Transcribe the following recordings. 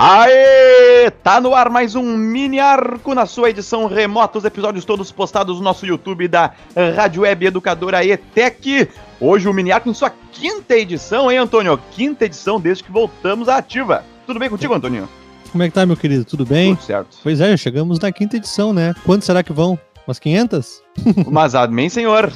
Aê! Tá no ar mais um mini arco na sua edição remota, os episódios todos postados no nosso YouTube da Rádio Web Educadora ETEC. Hoje o mini arco em sua quinta edição, hein, Antônio? Quinta edição desde que voltamos à ativa. Tudo bem contigo, Antônio? Como é que tá, meu querido? Tudo bem? Tudo certo. Pois é, chegamos na quinta edição, né? Quanto será que vão? Umas 500? Mas amém, senhor.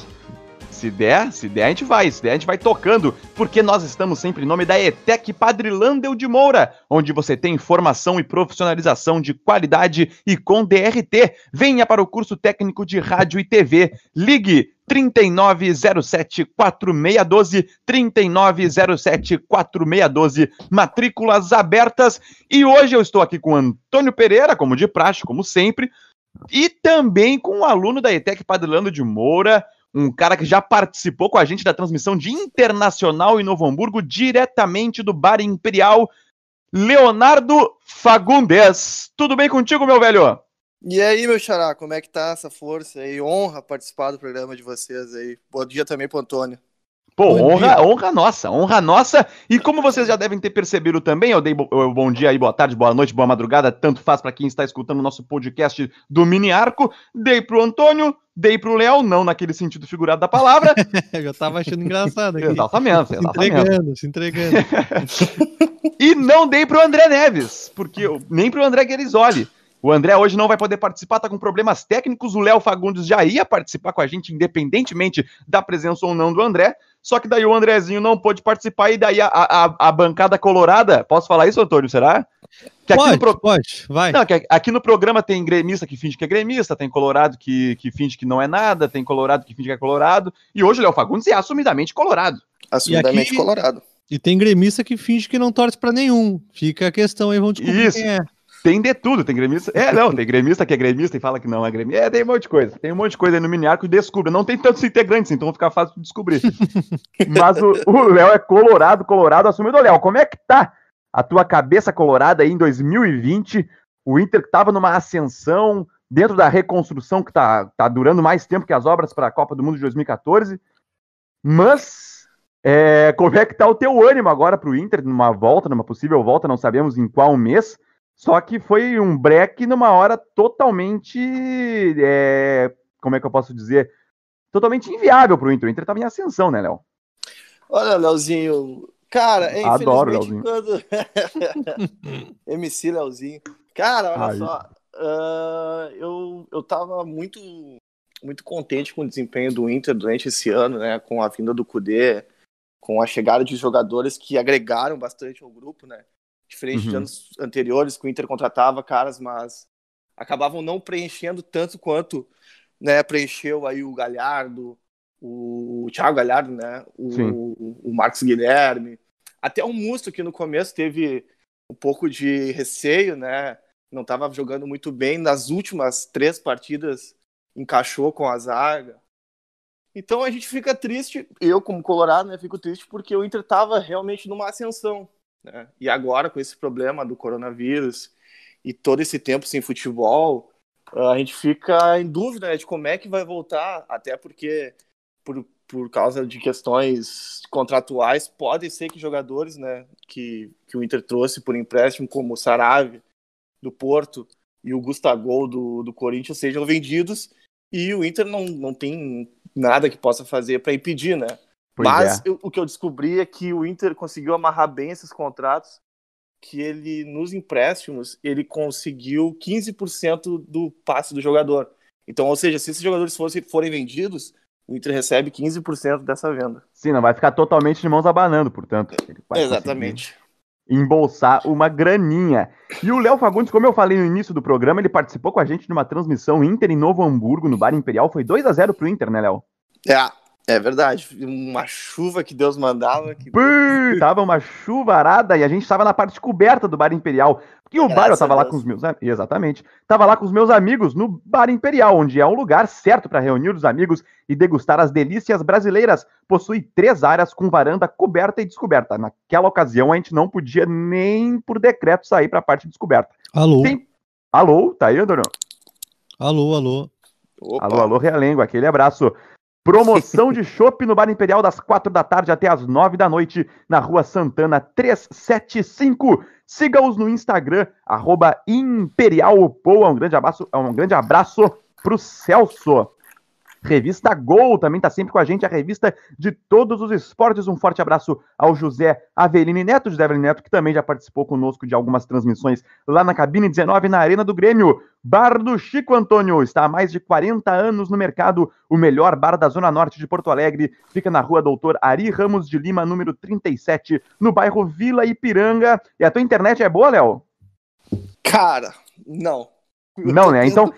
Se der, se der, a gente vai. Se der, a gente vai tocando, porque nós estamos sempre em nome da ETEC Padre Landel de Moura, onde você tem formação e profissionalização de qualidade e com DRT. Venha para o curso técnico de rádio e TV. Ligue 3907-4612, 3907-4612, matrículas abertas. E hoje eu estou aqui com Antônio Pereira, como de praxe, como sempre, e também com um aluno da ETEC Padre de Moura, um cara que já participou com a gente da transmissão de Internacional em Novo Hamburgo, diretamente do Bar Imperial, Leonardo Fagundes. Tudo bem contigo, meu velho? E aí, meu xará, como é que tá essa força aí? Honra participar do programa de vocês aí. Bom dia também pro Antônio. Pô, honra, honra nossa, honra nossa. E como vocês já devem ter percebido também, eu dei bo bom dia aí, boa tarde, boa noite, boa madrugada, tanto faz para quem está escutando o nosso podcast do Mini Arco. Dei pro Antônio, dei pro Léo, não naquele sentido figurado da palavra. eu já tava achando engraçado aqui. exatamente, exatamente. Se entregando, se entregando. e não dei pro André Neves, porque nem pro André Guerisoli. O André hoje não vai poder participar, tá com problemas técnicos. O Léo Fagundes já ia participar com a gente, independentemente da presença ou não do André. Só que daí o Andrezinho não pôde participar e daí a, a, a bancada colorada. Posso falar isso, Antônio? Será? Que pode, pro... pode, vai. Não, que aqui no programa tem gremista que finge que é gremista, tem colorado que, que finge que não é nada, tem colorado que finge que é colorado. E hoje o Léo Fagundes é assumidamente colorado. Assumidamente aqui... colorado. E tem gremista que finge que não torce para nenhum. Fica a questão aí, vamos descobrir Isso. quem é. Tem de tudo, tem gremista. É, não, tem gremista que é gremista e fala que não é gremista. É, tem um monte de coisa. Tem um monte de coisa aí no mini arco e descubra. Não tem tantos integrantes, então fica fácil de descobrir. Mas o Léo é colorado, colorado, assumido. Léo, como é que tá a tua cabeça colorada aí em 2020? O Inter que tava numa ascensão dentro da reconstrução que tá, tá durando mais tempo que as obras para a Copa do Mundo de 2014. Mas é, como é que tá o teu ânimo agora para o Inter numa volta, numa possível volta, não sabemos em qual mês. Só que foi um break numa hora totalmente. É, como é que eu posso dizer? Totalmente inviável para o Inter. O Inter estava em ascensão, né, Léo? Olha, Léozinho. Cara, é, Adoro, Léozinho. Quando... MC Léozinho. Cara, olha Ai. só. Uh, eu, eu tava muito, muito contente com o desempenho do Inter durante esse ano, né? Com a vinda do Kudê, com a chegada de jogadores que agregaram bastante ao grupo, né? Diferente uhum. de anos anteriores, que o Inter contratava caras, mas acabavam não preenchendo tanto quanto né, preencheu aí o Galhardo, o, o Thiago Galhardo, né, o, o Marcos Guilherme, até o Musto que no começo teve um pouco de receio, né, não estava jogando muito bem, nas últimas três partidas encaixou com a zaga. Então a gente fica triste, eu como colorado, né, fico triste porque o Inter estava realmente numa ascensão. Né? E agora, com esse problema do coronavírus e todo esse tempo sem futebol, a gente fica em dúvida né, de como é que vai voltar, até porque, por, por causa de questões contratuais, pode ser que jogadores né, que, que o Inter trouxe por empréstimo, como o Sarave, do Porto, e o Gustavo do, do Corinthians sejam vendidos e o Inter não, não tem nada que possa fazer para impedir, né? Pois Mas é. eu, o que eu descobri é que o Inter conseguiu amarrar bem esses contratos, que ele, nos empréstimos, ele conseguiu 15% do passe do jogador. Então, ou seja, se esses jogadores fossem, forem vendidos, o Inter recebe 15% dessa venda. Sim, não vai ficar totalmente de mãos abanando, portanto. Exatamente. Embolsar uma graninha. E o Léo Fagundes, como eu falei no início do programa, ele participou com a gente de uma transmissão Inter em Novo Hamburgo, no Bar Imperial. Foi 2 a 0 pro Inter, né, Léo? É, é verdade, uma chuva que Deus mandava. Que... Pur, tava uma chuvarada e a gente tava na parte coberta do Bar Imperial. Porque o bar, eu tava lá com os meus. Exatamente. Tava lá com os meus amigos no Bar Imperial, onde é um lugar certo para reunir os amigos e degustar as delícias brasileiras. Possui três áreas com varanda coberta e descoberta. Naquela ocasião, a gente não podia nem por decreto sair para a parte descoberta. Alô? Tem... Alô, tá aí, Antônio? Alô, alô. Opa. Alô, alô, Realengo, aquele abraço. Promoção de chopp no Bar Imperial das 4 da tarde até as 9 da noite, na Rua Santana 375. Siga-os no Instagram, arroba imperialpoa. Um grande abraço, um grande abraço pro Celso. Revista Gol também está sempre com a gente, a revista de todos os esportes. Um forte abraço ao José Aveline Neto, José Aveline Neto, que também já participou conosco de algumas transmissões lá na cabine 19, na Arena do Grêmio. Bar do Chico Antônio está há mais de 40 anos no mercado, o melhor bar da Zona Norte de Porto Alegre. Fica na rua Doutor Ari Ramos de Lima, número 37, no bairro Vila Ipiranga. E a tua internet é boa, Léo? Cara, não. Não, né? Então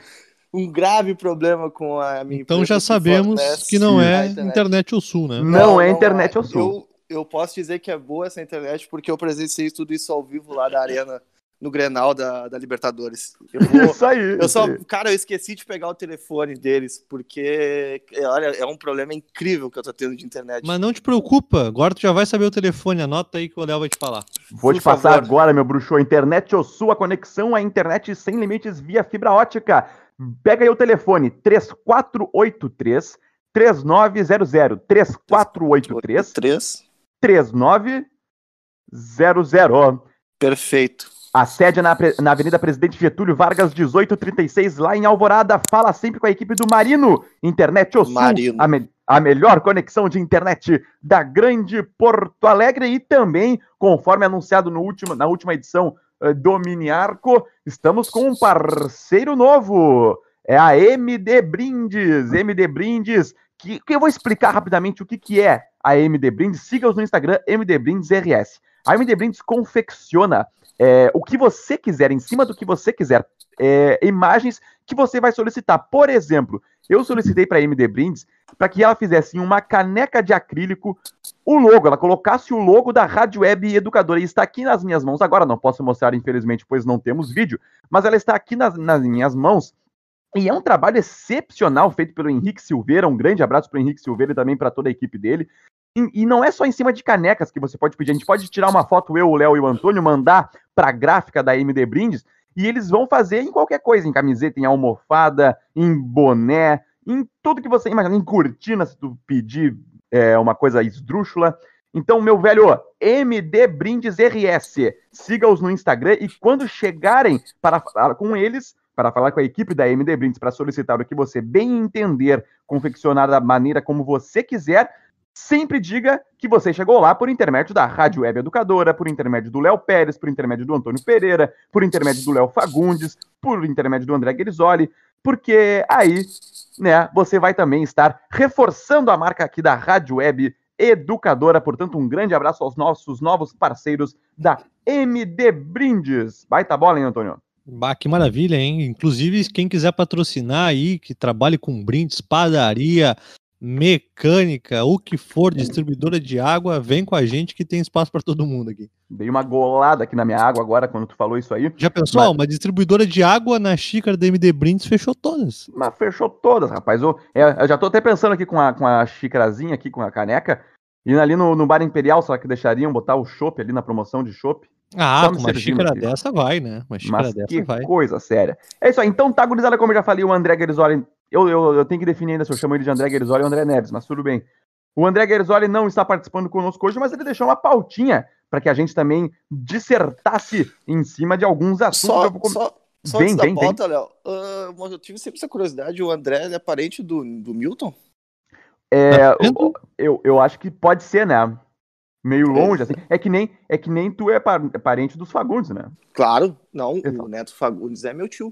um grave problema com a minha Então já sabemos que não é internet. internet Sul, né? Não, não é internet é. Sul. Eu, eu posso dizer que é boa essa internet porque eu presenciei tudo isso ao vivo lá da arena no Grenal da, da Libertadores. Eu vou, isso aí. Eu isso só, aí. cara, eu esqueci de pegar o telefone deles, porque, olha, é um problema incrível que eu tô tendo de internet. Mas não te preocupa, agora tu já vai saber o telefone, anota aí que o Léo vai te falar. Vou Por te passar favor. agora, meu bruxo, a internet ou sua conexão à internet sem limites via fibra ótica. Pega aí o telefone 3483 3900 3483 3900. Perfeito. A sede é na, na Avenida Presidente Getúlio Vargas, 1836, lá em Alvorada. Fala sempre com a equipe do Marino. Internet Sul, Marino. A, me, a melhor conexão de internet da grande Porto Alegre. E também, conforme anunciado no último, na última edição uh, do Miniarco, estamos com um parceiro novo. É a MD Brindes. MD Brindes, que, que eu vou explicar rapidamente o que, que é a MD Brindes. Siga-os no Instagram, MD Brindes RS. A MD Brindes confecciona é, o que você quiser, em cima do que você quiser, é, imagens que você vai solicitar. Por exemplo, eu solicitei para a MD Brindes para que ela fizesse uma caneca de acrílico, o logo, ela colocasse o logo da Rádio Web Educadora, e está aqui nas minhas mãos agora, não posso mostrar, infelizmente, pois não temos vídeo, mas ela está aqui nas, nas minhas mãos, e é um trabalho excepcional feito pelo Henrique Silveira, um grande abraço para o Henrique Silveira e também para toda a equipe dele. E, não é só em cima de canecas que você pode pedir. A gente pode tirar uma foto, eu, o Léo e o Antônio, mandar para a gráfica da MD Brindes e eles vão fazer em qualquer coisa, em camiseta, em almofada, em boné, em tudo que você imagina, em cortina, se tu pedir é, uma coisa esdrúxula. Então, meu velho, MD Brindes RS, siga-os no Instagram e quando chegarem para falar com eles, para falar com a equipe da MD Brindes para solicitar o que você bem entender, confeccionar da maneira como você quiser, sempre diga que você chegou lá por intermédio da Rádio Web Educadora, por intermédio do Léo Pérez, por intermédio do Antônio Pereira, por intermédio do Léo Fagundes, por intermédio do André Grisoli, porque aí, né, você vai também estar reforçando a marca aqui da Rádio Web Educadora. Portanto, um grande abraço aos nossos novos parceiros da MD Brindes. Baita bola, hein, Antônio? Bah, que maravilha, hein? Inclusive, quem quiser patrocinar aí, que trabalhe com brindes, padaria, mecânica, o que for, distribuidora de água, vem com a gente que tem espaço para todo mundo aqui. Dei uma golada aqui na minha água agora quando tu falou isso aí. Já pensou? Mas... Uma distribuidora de água na xícara da MD Brindes fechou todas. Mas fechou todas, rapaz. Eu, é, eu já tô até pensando aqui com a, com a xícarazinha aqui, com a caneca, e ali no, no Bar Imperial, será que deixariam botar o chopp ali na promoção de chopp? Ah, com uma xícara aqui. dessa vai, né? Uma xícara Mas dessa que vai. coisa séria. É isso aí. Então, tá, gurizada, como eu já falei, o André Guerzoli. Eu, eu, eu tenho que definir ainda se eu chamo ele de André Guerzoli ou André Neves, mas tudo bem. O André Guerzoli não está participando conosco hoje, mas ele deixou uma pautinha para que a gente também dissertasse em cima de alguns assuntos. Só, só, só bem, bem, pauta, Léo, uh, eu tive sempre essa curiosidade, o André é parente do, do Milton? É, tá eu, eu, eu acho que pode ser, né? meio longe, assim. É que nem, é que nem tu é parente dos Fagundes, né? Claro, não, Exato. o Neto Fagundes é meu tio.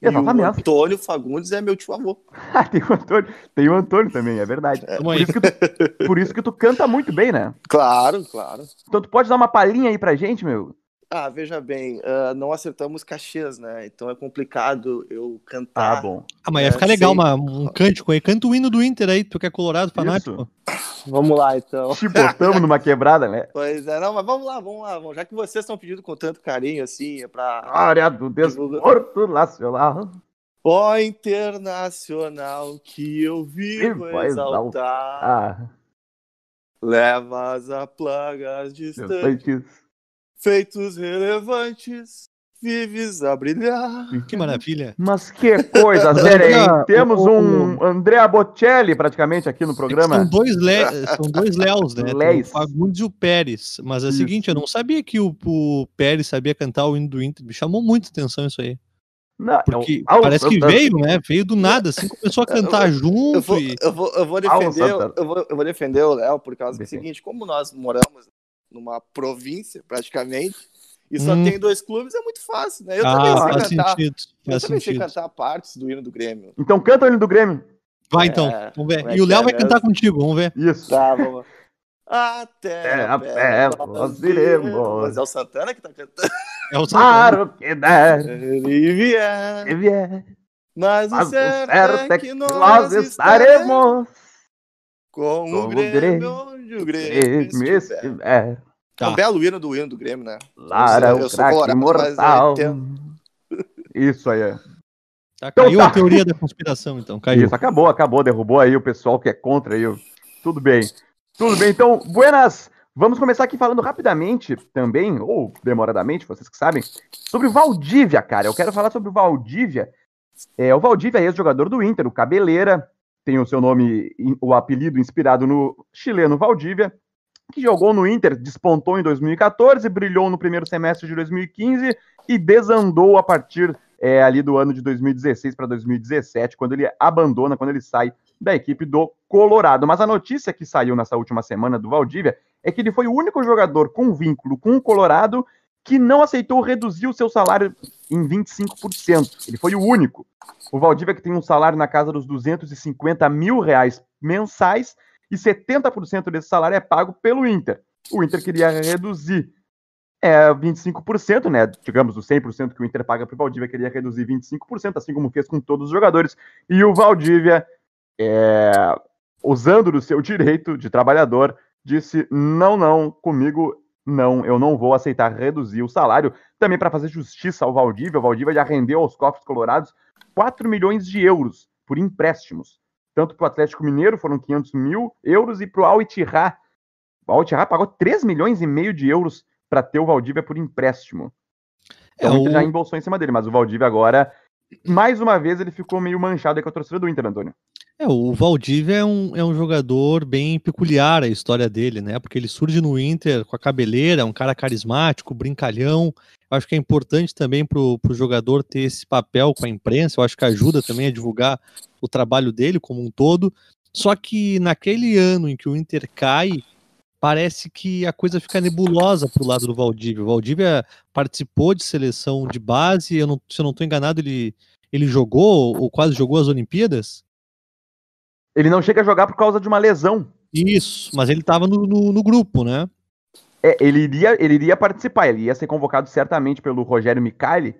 Exatamente. E o Antônio Fagundes é meu tio avô. tem, o Antônio, tem o Antônio também, é verdade. É. Por, isso que tu, por isso que tu canta muito bem, né? Claro, claro. Então tu pode dar uma palhinha aí pra gente, meu? Ah, veja bem, uh, não acertamos cachês, né? Então é complicado eu cantar. Ah, bom. Ah, mas ia ficar legal uma, um cântico aí. Canta o hino do Inter aí, tu que é colorado, fanático. Isso. Vamos lá, então. Te botamos numa quebrada, né? Pois é, não, mas vamos lá, vamos lá. Vamos. Já que vocês estão pedindo com tanto carinho, assim, é pra... Glória do desporto nacional. Ó internacional que eu vivo exaltar. Ah. Levas a plagas distantes. Feitos relevantes, vives a brilhar. Que maravilha. Mas que coisa hein? Olha, Temos um Andrea Bocelli praticamente aqui no programa. São dois, Le... São dois Léos, né? Léis. O Fagundes e o Pérez. Mas é o Isso. seguinte, eu não sabia que o, o Pérez sabia cantar o hino do Inter. Me chamou muita atenção isso aí. Não, Porque é o- parece que veio, né? Veio do nada, assim, começou a cantar Eu junto. vou, e... eu vou, eu vou o defender, eu vou, eu vou defender o Léo por causa do seguinte, como nós moramos numa província, praticamente, e só Hum. tem dois clubes, é muito fácil, né? Eu também Ah, sei faz cantar. sentido. Eu Faz também sei sentido. cantar partes do hino do Grêmio. Então canta o hino do Grêmio. Vai então, É, vamos ver. é E o Léo é vai cantar mesmo? contigo, vamos ver. Isso. Tá, vamos. Até É, a pé nós iremos. Mas é o Santana que tá cantando. É o Santana. Para o que der, Ele vier. que vier. Mas, Mas o certo, é que nós, nós estaremos estaremos. com com o o Grêmio, Grêmio, onde o Grêmio Grêmio estiver. estiver. É Tá. um belo hino do hino do Grêmio, né? Lara, Eu o sou eu imortal. entendo. Isso aí. é. Tá, Então caiu tá. a teoria da conspiração, então. Caiu. Isso, acabou, acabou. Derrubou aí o pessoal que é contra aí. Tudo bem. Tudo bem. Então, buenas. Vamos começar aqui falando rapidamente também, ou demoradamente, vocês que sabem, sobre o Valdívia, cara. Eu quero falar sobre o Valdívia. É, o Valdívia é ex-jogador do Inter, o Cabeleira, tem o seu nome, o apelido inspirado no chileno Valdívia, que jogou no Inter, despontou em 2014, brilhou no primeiro semestre de 2015 e desandou a partir é, ali do ano de 2016 para 2017, quando ele abandona, quando ele sai da equipe do Colorado. Mas a notícia que saiu nessa última semana do Valdívia é que ele foi o único jogador com vínculo com o Colorado que não aceitou reduzir o seu salário em 25%. Ele foi o único. O Valdívia que tem um salário na casa dos 250 mil reais mensais e 70% desse salário é pago pelo Inter. O Inter queria reduzir é, 25%, né? Digamos, o 100% que o Inter paga para o Valdívia queria reduzir 25%, assim como fez com todos os jogadores. E o Valdívia, é, usando do seu direito de trabalhador, disse: não, não, comigo não, eu não vou aceitar reduzir o salário. Também para fazer justiça ao Valdívia, o Valdívia já rendeu aos cofres colorados 4 milhões de euros por empréstimos. Tanto para o Atlético Mineiro foram 500 mil euros e para o Al Ittihad, o Al Ittihad pagou 3 milhões e meio de euros para ter o Valdívia por empréstimo. Então É, o Inter já embolsou em cima dele, mas o Valdívia agora, mais uma vez, ele ficou meio manchado aí com a torcida do Inter, Antônio. É, o Valdívia é um, é um jogador bem peculiar a história dele, né? Porque ele surge no Inter com a cabeleira, um cara carismático, brincalhão. Eu acho que é importante também pro, pro jogador ter esse papel com a imprensa, eu acho que ajuda também a divulgar o trabalho dele como um todo. Só que naquele ano em que o Inter cai, parece que a coisa fica nebulosa pro lado do Valdívia. O Valdívia participou de seleção de base, eu não, se eu não estou enganado, ele, ele jogou ou quase jogou as Olimpíadas. Ele não chega a jogar por causa de uma lesão. Isso, mas ele tava no, no, no grupo, né? É, ele, iria, ele iria participar, ele ia ser convocado certamente pelo Rogério Micali,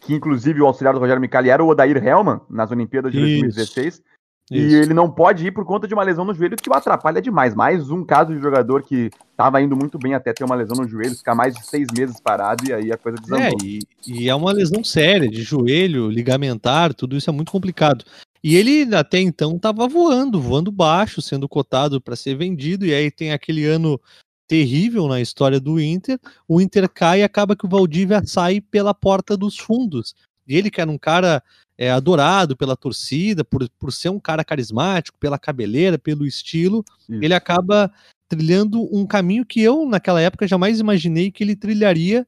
que inclusive o auxiliar do Rogério Micali era o Odair Hellman, nas Olimpíadas de Isso. 2016. E Isso. ele não pode ir por conta de uma lesão no joelho que o atrapalha demais. Mais um caso de jogador que estava indo muito bem até ter uma lesão no joelho, ficar mais de seis meses parado e aí a coisa É, desandou. e, e é uma lesão séria, de joelho, ligamentar, tudo isso é muito complicado. E ele até então estava voando, voando baixo, sendo cotado para ser vendido, e aí tem aquele ano terrível na história do Inter. O Inter cai e acaba que o Valdívia sai pela porta dos fundos. E ele, que era um cara é, adorado pela torcida, por, por ser um cara carismático, pela cabeleira, pelo estilo, Isso. ele acaba trilhando um caminho que eu, naquela época, jamais imaginei que ele trilharia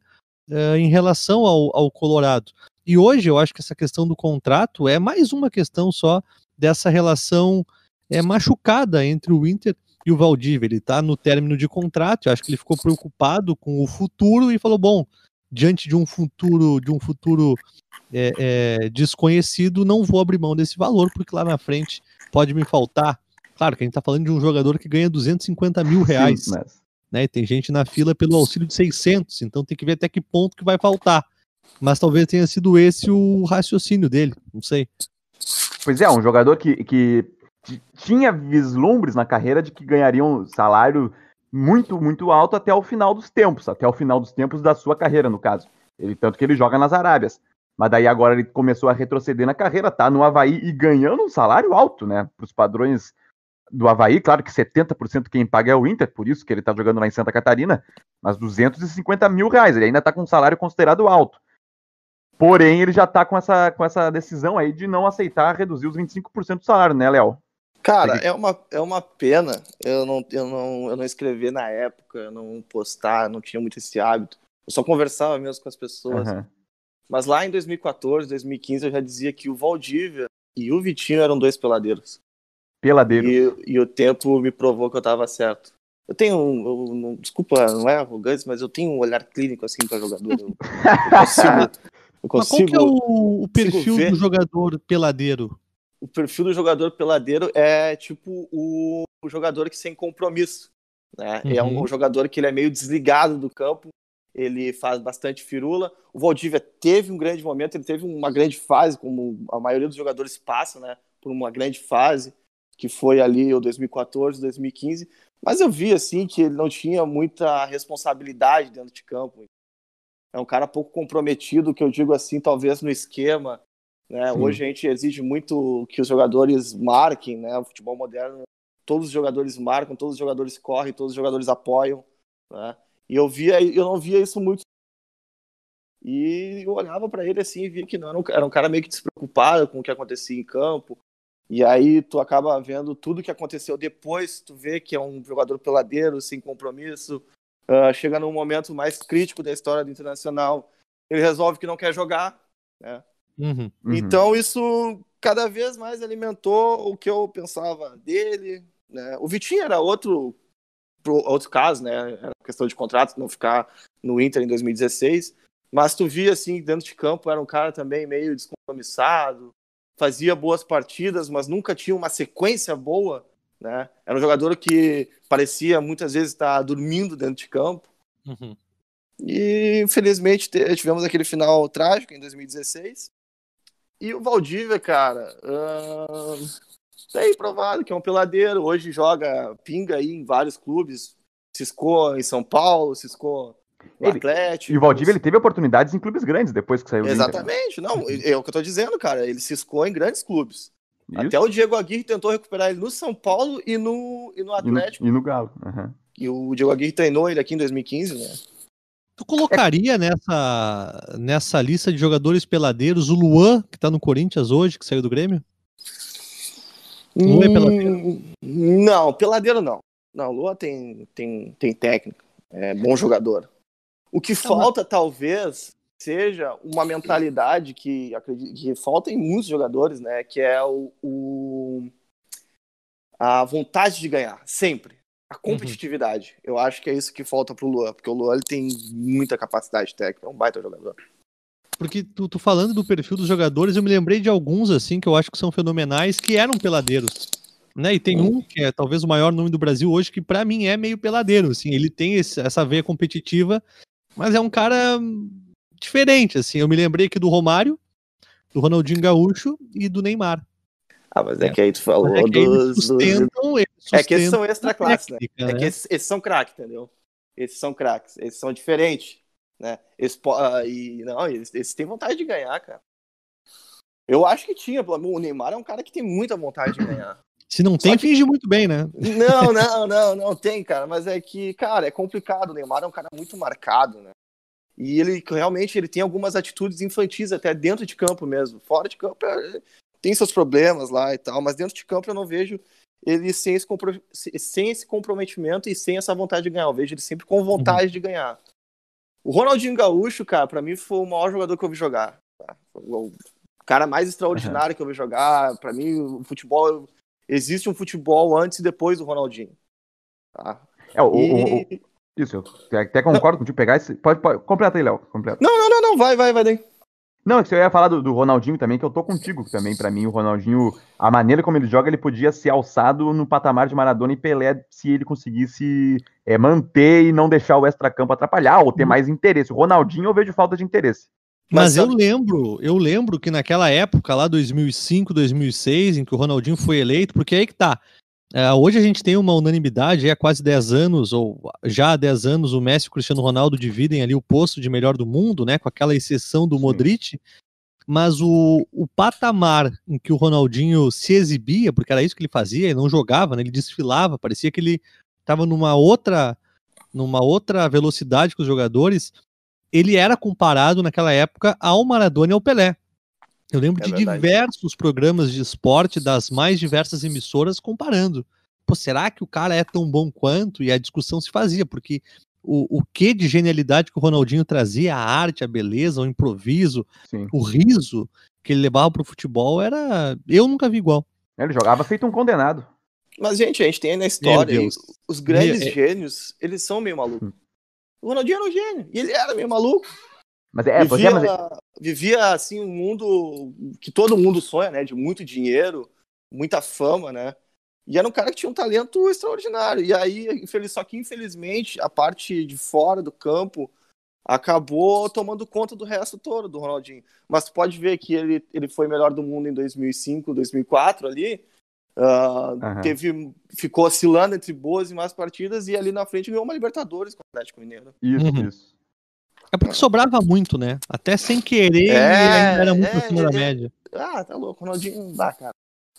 eh, em relação ao, ao Colorado. E hoje eu acho que essa questão do contrato é mais uma questão só dessa relação é, machucada entre o Inter e o Valdívia. Ele está no término de contrato, eu acho que ele ficou preocupado com o futuro e falou: bom, diante de um futuro, de um futuro é, é, desconhecido, não vou abrir mão desse valor, porque lá na frente pode me faltar. Claro que a gente está falando de um jogador que ganha 250 mil reais Sim, mas- né? E tem gente na fila pelo auxílio de 600, então tem que ver até que ponto que vai faltar. Mas talvez tenha sido esse o raciocínio dele, não sei. Pois é, um jogador que, que tinha vislumbres na carreira de que ganharia um salário muito, muito alto até o final dos tempos, até o final dos tempos da sua carreira, no caso. Ele, tanto que ele joga nas Arábias. Mas daí agora ele começou a retroceder na carreira, tá no Havaí e ganhando um salário alto, né? Para os padrões do Havaí, claro que 70% quem paga é o Inter, por isso que ele tá jogando lá em Santa Catarina, mas 250 mil reais, ele ainda tá com um salário considerado alto. Porém, ele já tá com essa, com essa decisão aí de não aceitar reduzir os 25% do salário, né, Léo? Cara, é uma, é uma pena eu não, eu, não, eu não escrever na época, não postar, não tinha muito esse hábito. Eu só conversava mesmo com as pessoas. Uhum. Mas lá em 2014, 2015, eu já dizia que o Valdívia e o Vitinho eram dois peladeiros. Peladeiros. E, e o tempo me provou que eu estava certo. Eu tenho um. Eu, desculpa, não é arrogante, mas eu tenho um olhar clínico assim para jogador. Eu, eu, consigo. Eu consigo mas qual que é o, o perfil do jogador peladeiro? O perfil do jogador peladeiro é tipo o, o jogador que sem compromisso. Né? Uhum. É um, um jogador que ele é meio desligado do campo ele faz bastante firula. O Valdívia teve um grande momento, ele teve uma grande fase, como a maioria dos jogadores passa, né, por uma grande fase, que foi ali o 2014, 2015, mas eu vi assim que ele não tinha muita responsabilidade dentro de campo. É um cara pouco comprometido, que eu digo assim, talvez no esquema, né? Hoje a gente exige muito que os jogadores marquem, né? O futebol moderno, todos os jogadores marcam, todos os jogadores correm, todos os jogadores apoiam, né? E eu via, eu não via isso muito. E eu olhava para ele assim e via que não era um, era um cara meio que despreocupado com o que acontecia em campo. E aí tu acaba vendo tudo que aconteceu depois, tu vê que é um jogador peladeiro, sem compromisso. Uh, chega num momento mais crítico da história do Internacional, ele resolve que não quer jogar, né? Uhum. Então isso cada vez mais alimentou o que eu pensava dele. Né? O Vitinho era outro outro caso, né? Era questão de contrato, não ficar no Inter em 2016. Mas tu via, assim, dentro de campo, era um cara também meio descompromissado, fazia boas partidas, mas nunca tinha uma sequência boa, né? Era um jogador que parecia muitas vezes estar dormindo dentro de campo. Uhum. E infelizmente tivemos aquele final trágico em 2016. E o Valdívia, cara, uh, Bem provado que é um peladeiro. Hoje joga pinga aí em vários clubes. Ciscou em São Paulo, ciscou no ele, Atlético. E o Valdívia ele teve oportunidades em clubes grandes depois que saiu Exatamente. Não, é o que eu tô dizendo, cara. Ele ciscou em grandes clubes. Isso. Até o Diego Aguirre tentou recuperar ele no São Paulo e no, e no Atlético. E no, e no Galo. Uhum. E o Diego Aguirre treinou ele aqui em 2015, né? Tu colocaria nessa, nessa lista de jogadores peladeiros o Luan, que tá no Corinthians hoje, que saiu do Grêmio? Lua é peladeiro? Hum, não, peladeiro não. Não, Lua tem, tem, tem técnica, é bom jogador. O que falta, talvez, seja uma mentalidade que acredito que falta em muitos jogadores, né? Que é o, o a vontade de ganhar, sempre. A uhum. competitividade. Uhum. Eu acho que é isso que falta pro Luan, porque o Luan ele tem muita capacidade técnica, é um baita jogador. Porque tu, tu, falando do perfil dos jogadores, eu me lembrei de alguns, assim, que eu acho que são fenomenais, que eram peladeiros. Né? E tem um que é talvez o maior nome do Brasil hoje, que para mim é meio peladeiro, assim, ele tem esse, essa veia competitiva, mas é um cara diferente, assim. Eu me lembrei aqui do Romário, do Ronaldinho Gaúcho e do Neymar. Ah, mas é, é. que aí tu falou é dos, sustentam, dos... É que esses são extra classe, né? É que né? esses, esses são craques, entendeu? Esses são craques, esses são diferentes né? Eles, uh, e, não, eles, eles têm vontade de ganhar, cara. Eu acho que tinha, o Neymar é um cara que tem muita vontade de ganhar. Se não tem, que... finge muito bem, né? Não, não, não, não tem, cara. Mas é que, cara, é complicado. O Neymar é um cara muito marcado, né? E ele realmente ele tem algumas atitudes infantis até dentro de campo mesmo. Fora de campo é, tem seus problemas lá e tal, mas dentro de campo eu não vejo ele sem esse, compro... sem esse comprometimento e sem essa vontade de ganhar. Eu vejo ele sempre com vontade uhum. de ganhar. O Ronaldinho Gaúcho, cara, para mim foi o maior jogador que eu vi jogar. Tá? O cara mais extraordinário uhum. que eu vi jogar. Para mim, o futebol. Existe um futebol antes e depois do Ronaldinho. Tá? É, o, e... o, o, isso, eu até concordo com contigo. Pegar esse. Pode, pode, completa aí, Léo. Completa. Não, não, não, não, vai, vai, vai daí. Não, é que eu ia falar do, do, Ronaldinho também, que eu tô contigo também. Para mim, o Ronaldinho, a maneira como ele joga, ele podia ser alçado no patamar de Maradona e Pelé se ele conseguisse é, manter e não deixar o extracampo atrapalhar ou ter hum. mais interesse. O Ronaldinho eu vejo falta de interesse. Mas, Mas eu lembro, eu lembro que naquela época, lá 2005, 2006, em que o Ronaldinho foi eleito, porque aí que tá. É, hoje a gente tem uma unanimidade, há quase 10 anos, ou já há 10 anos, o Messi e o Cristiano Ronaldo dividem ali o posto de melhor do mundo, né? Com aquela exceção do Modric. Mas o, o patamar em que o Ronaldinho se exibia, porque era isso que ele fazia, ele não jogava, né, ele desfilava, parecia que ele estava numa outra numa outra velocidade que os jogadores. ele era comparado naquela época ao Maradona e ao Pelé. Eu lembro É de verdade. diversos programas de esporte das mais diversas emissoras comparando. Pô, será que o cara é tão bom quanto? E a discussão se fazia, porque o, o que de genialidade que o Ronaldinho trazia, a arte, a beleza, o improviso, Sim. o riso que ele levava pro futebol era. Eu nunca vi igual. Ele jogava feito um condenado. Mas, gente, a gente tem na história, os grandes Meu, é- gênios, eles são meio malucos. Hum. O Ronaldinho era um gênio, e ele era meio maluco. Mas é, pois é, vivia, mas é- vivia, assim, um mundo que todo mundo sonha, né? De muito dinheiro, muita fama, né? E era um cara que tinha um talento extraordinário. E aí, infeliz, só que infelizmente, a parte de fora do campo acabou tomando conta do resto todo do Ronaldinho. Mas tu pode ver que ele, ele foi melhor do mundo em 2005, 2004 ali. Aham. teve, ficou oscilando entre boas e más partidas e ali na frente ganhou uma Libertadores com o Atlético Mineiro. isso, Uhum. isso. É porque sobrava muito, né? Até sem querer, É, ele ainda era muito é, acima da é. média. Ah, tá louco, Ronaldinho não dá, cara.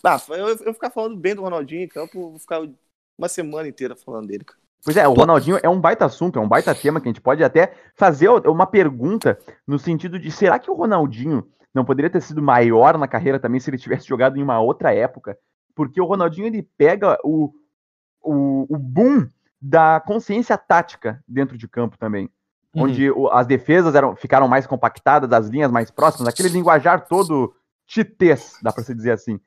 Ah, eu, eu ficar falando bem do Ronaldinho em campo, vou ficar uma semana inteira falando dele, cara. Pois é, o Ronaldinho é um baita assunto, é um baita tema que a gente pode até fazer uma pergunta no sentido de será que o Ronaldinho não poderia ter sido maior na carreira também se ele tivesse jogado em uma outra época? Porque o Ronaldinho ele pega o, o, o boom da consciência tática dentro de campo também. Uhum. Onde o- as defesas eram, ficaram mais compactadas, as linhas mais próximas, aquele linguajar todo chitês, dá pra se dizer assim.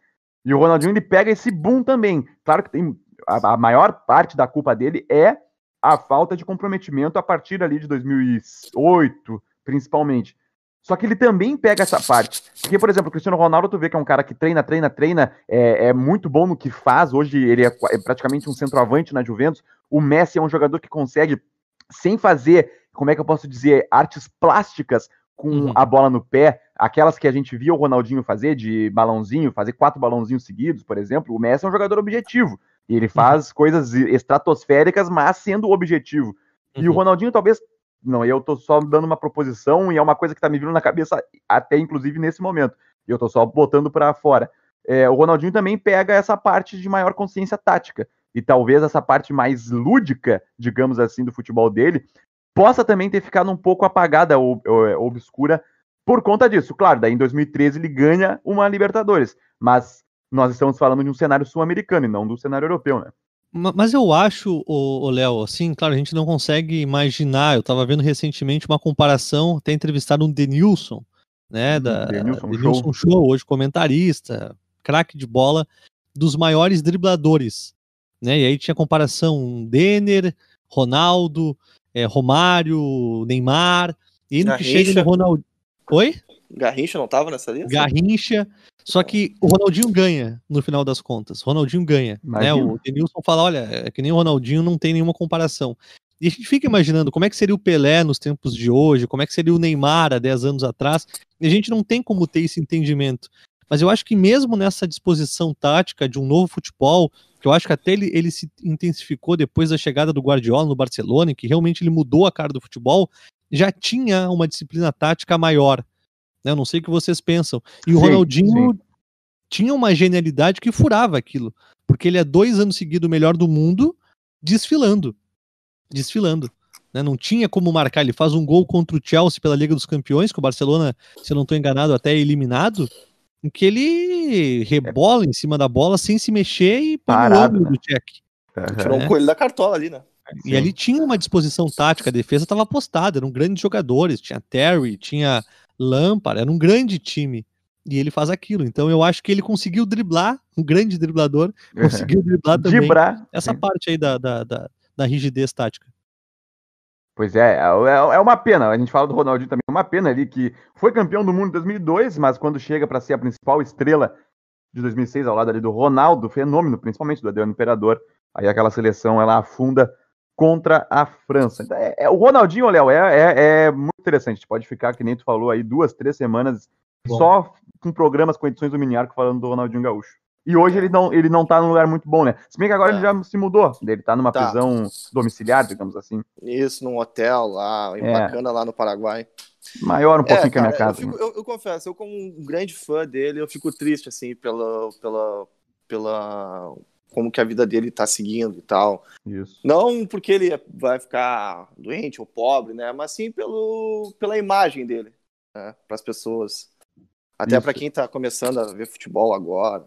E o Ronaldinho ele pega esse boom também. Claro que tem a, a maior parte da culpa dele é a falta de comprometimento a partir ali de 2008, principalmente. Só que ele também pega essa parte. Porque, por exemplo, o Cristiano Ronaldo, tu vê que é um cara que treina, treina, treina, é, é muito bom no que faz. Hoje ele é, é praticamente um centroavante na Juventus. O Messi é um jogador que consegue, sem fazer, como é que eu posso dizer, artes plásticas com Uhum. a bola no pé, aquelas que a gente via o Ronaldinho fazer, de balãozinho, fazer quatro balãozinhos seguidos, por exemplo. O Messi é um jogador objetivo. E ele faz coisas estratosféricas, mas sendo objetivo. E o Uhum. Ronaldinho talvez. Não, eu tô só dando uma proposição e é uma coisa que tá me vindo na cabeça até inclusive nesse momento. E eu tô só botando para fora. É, o Ronaldinho também pega essa parte de maior consciência tática. E talvez essa parte mais lúdica, digamos assim, do futebol dele, possa também ter ficado um pouco apagada ou, ou obscura por conta disso. Claro, daí em 2013 ele ganha uma Libertadores. Mas nós estamos falando de um cenário sul-americano e não do cenário europeu, né? Ma- Mas eu acho, o Léo, assim, claro, a gente não consegue imaginar. Eu estava vendo recentemente uma comparação, até entrevistaram um Denilson, né? Da Denilson Denilson Show, hoje comentarista, craque de bola, dos maiores dribladores. Né? E aí tinha comparação Denner, Ronaldo, eh, Romário, Neymar, e no que chega no Ronaldo. Oi? Garrincha não tava nessa lista? Garrincha. Só que o Ronaldinho ganha, no final das contas. O Ronaldinho ganha. Né? O Denilson fala: olha, é que nem o Ronaldinho não tem nenhuma comparação. E a gente fica imaginando como é que seria o Pelé nos tempos de hoje, como é que seria o Neymar há 10 anos atrás. E a gente não tem como ter esse entendimento. Mas eu acho que mesmo nessa disposição tática de um novo futebol, que eu acho que até ele, ele se intensificou depois da chegada do Guardiola no Barcelona, que realmente ele mudou a cara do futebol, já tinha uma disciplina tática maior. né? Eu não sei o que vocês pensam. E o Sim, Ronaldinho sim. tinha uma genialidade que furava aquilo. Porque ele é dois anos seguidos o melhor do mundo, desfilando. Desfilando. né? Não tinha como marcar. Ele faz um gol contra o Chelsea pela Liga dos Campeões, que o Barcelona, se eu não estou enganado, até é eliminado. Em que ele rebola em cima da bola sem se mexer e põe Parado, ângulo né? do check. Tirou É. um coelho da cartola ali, né? E Sim. ali tinha uma disposição tática, a defesa estava apostada, eram grandes jogadores, tinha Terry, tinha Lampard, era um grande time. E ele faz aquilo. Então eu acho que ele conseguiu driblar, um grande driblador, conseguiu driblar também Dibrar. essa parte aí da, da, da, da rigidez tática. Pois é, é, é uma pena. A gente fala do Ronaldinho também, é uma pena ali que foi campeão do mundo em 2002, mas quando chega para ser a principal estrela de 2006 ao lado ali do Ronaldo, fenômeno, principalmente do Adriano Imperador, aí aquela seleção ela afunda contra a França. Então, é- é- o Ronaldinho, Léo, é, é, é muito interessante. A gente pode ficar, que nem tu falou aí, duas, três semanas Bom. só com programas com edições do Miniarco falando do Ronaldinho Gaúcho. E hoje ele não, ele não tá num lugar muito bom, né? Se bem que agora É. ele já se mudou. Ele tá numa Tá. prisão domiciliar, digamos assim. Isso, num hotel lá, É. bacana lá no Paraguai. Maior um pouquinho É, que a minha cara, casa. Eu, fico- eu- eu confesso, eu como um grande fã dele, eu fico triste, assim, pela, pela, pela como que a vida dele tá seguindo e tal. Isso. Não porque ele vai ficar doente ou pobre, né? Mas sim pelo, pela imagem dele, né? Para as pessoas. Até para quem tá começando a ver futebol agora.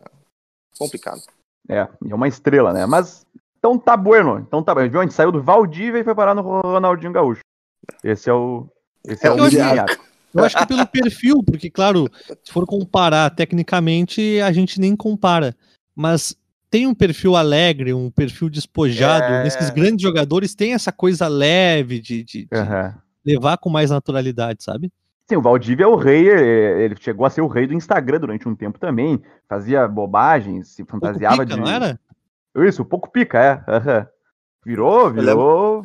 Complicado. É, é uma estrela, né? Mas então tá bueno. Então tá bom. Viu? A gente saiu do Valdívia e foi parar no Ronaldinho Gaúcho. Esse é o. Esse é, é o eu acho que pelo perfil, porque, claro, se for comparar tecnicamente, a gente nem compara. Mas tem um perfil alegre, um perfil despojado. É... Esses grandes jogadores têm essa coisa leve de, de, de uhum. levar com mais naturalidade, sabe? Sim, o Valdívia é o rei, é, ele chegou a ser o rei do Instagram durante um tempo também. Fazia bobagens, se fantasiava pica, de. Não era? Isso, pouco pica, é. Uhum. Virou, virou.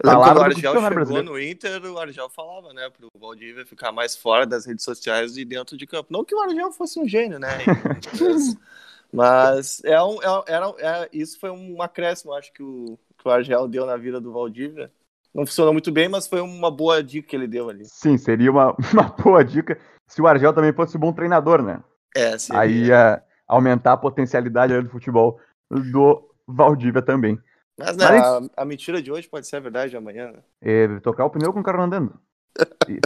Eu lembro quando o Argel chegou brasileiro. no Inter, o Argel falava, né, pro Valdívia ficar mais fora das redes sociais e dentro de campo. Não que o Argel fosse um gênio, né? mas é um, é, era, é, isso foi um acréscimo, acho que o, que o Argel deu na vida do Valdívia. Não funcionou muito bem, mas foi uma boa dica que ele deu ali. Sim, seria uma, uma boa dica se o Argel também fosse um bom treinador, né? É, seria. Aí ia aumentar a potencialidade do futebol do Valdívia também. Mas, né, mas... A, a, mentira de hoje pode ser a verdade de amanhã, né? É, tocar o pneu com o carro andando.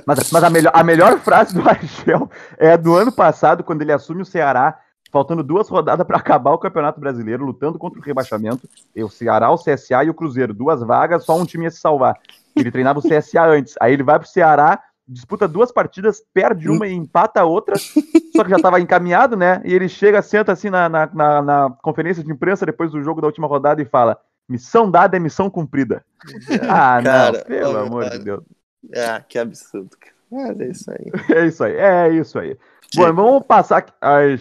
mas mas a, melhor, a melhor frase do Argel é do ano passado, quando ele assume o Ceará, faltando duas rodadas para acabar o Campeonato Brasileiro, lutando contra o rebaixamento. O Ceará, o CSA e o Cruzeiro. Duas vagas, só um time ia se salvar. Ele treinava o CSA antes. Aí ele vai pro Ceará, disputa duas partidas, perde uma e empata a outra, só que já estava encaminhado, né? E ele chega, senta assim na, na, na, na conferência de imprensa depois do jogo da última rodada e fala: Missão dada é missão cumprida. ah, cara, não, pelo amor cara. de Deus. Ah, que absurdo. Mas é isso aí. É isso aí, é isso aí. Bom, vamos passar. Ai,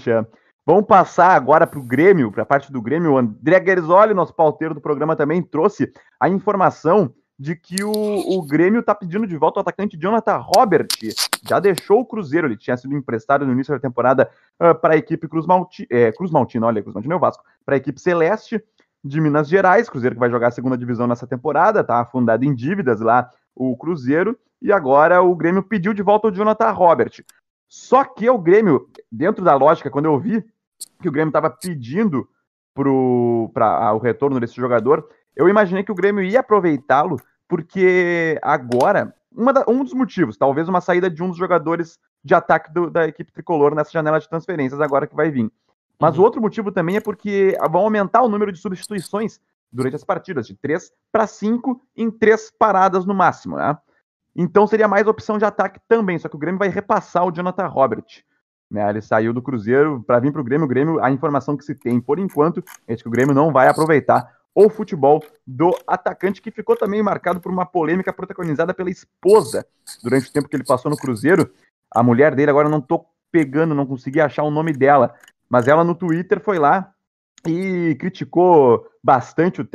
Vamos passar agora para o Grêmio, para a parte do Grêmio. O André Gerzoli, nosso pauteiro do programa, também trouxe a informação de que o, o Grêmio está pedindo de volta o atacante Jonathan Robert. Já deixou o Cruzeiro, ele tinha sido emprestado no início da temporada uh, para a equipe Cruz, Malti, é, Cruz Maltina, olha, Cruz Maltina é o Vasco, para a equipe Celeste de Minas Gerais, Cruzeiro que vai jogar a segunda divisão nessa temporada, tá afundado em dívidas lá o Cruzeiro, e agora o Grêmio pediu de volta o Jonathan Robert. Só que o Grêmio, dentro da lógica, quando eu vi que o Grêmio estava pedindo para o retorno desse jogador, eu imaginei que o Grêmio ia aproveitá-lo, porque agora, da, um dos motivos, talvez uma saída de um dos jogadores de ataque do, da equipe tricolor nessa janela de transferências agora que vai vir. Mas uhum. o outro motivo também é porque vão aumentar o número de substituições durante as partidas, de 3 para 5 em três paradas no máximo, né? Então seria mais opção de ataque também, só que o Grêmio vai repassar o Jonathan Robert. Né? Ele saiu do Cruzeiro para vir para o Grêmio. O Grêmio, a informação que se tem por enquanto é que o Grêmio não vai aproveitar o futebol do atacante, que ficou também marcado por uma polêmica protagonizada pela esposa durante o tempo que ele passou no Cruzeiro. A mulher dele, agora não tô pegando, não consegui achar o nome dela, mas ela no Twitter foi lá e criticou bastante o,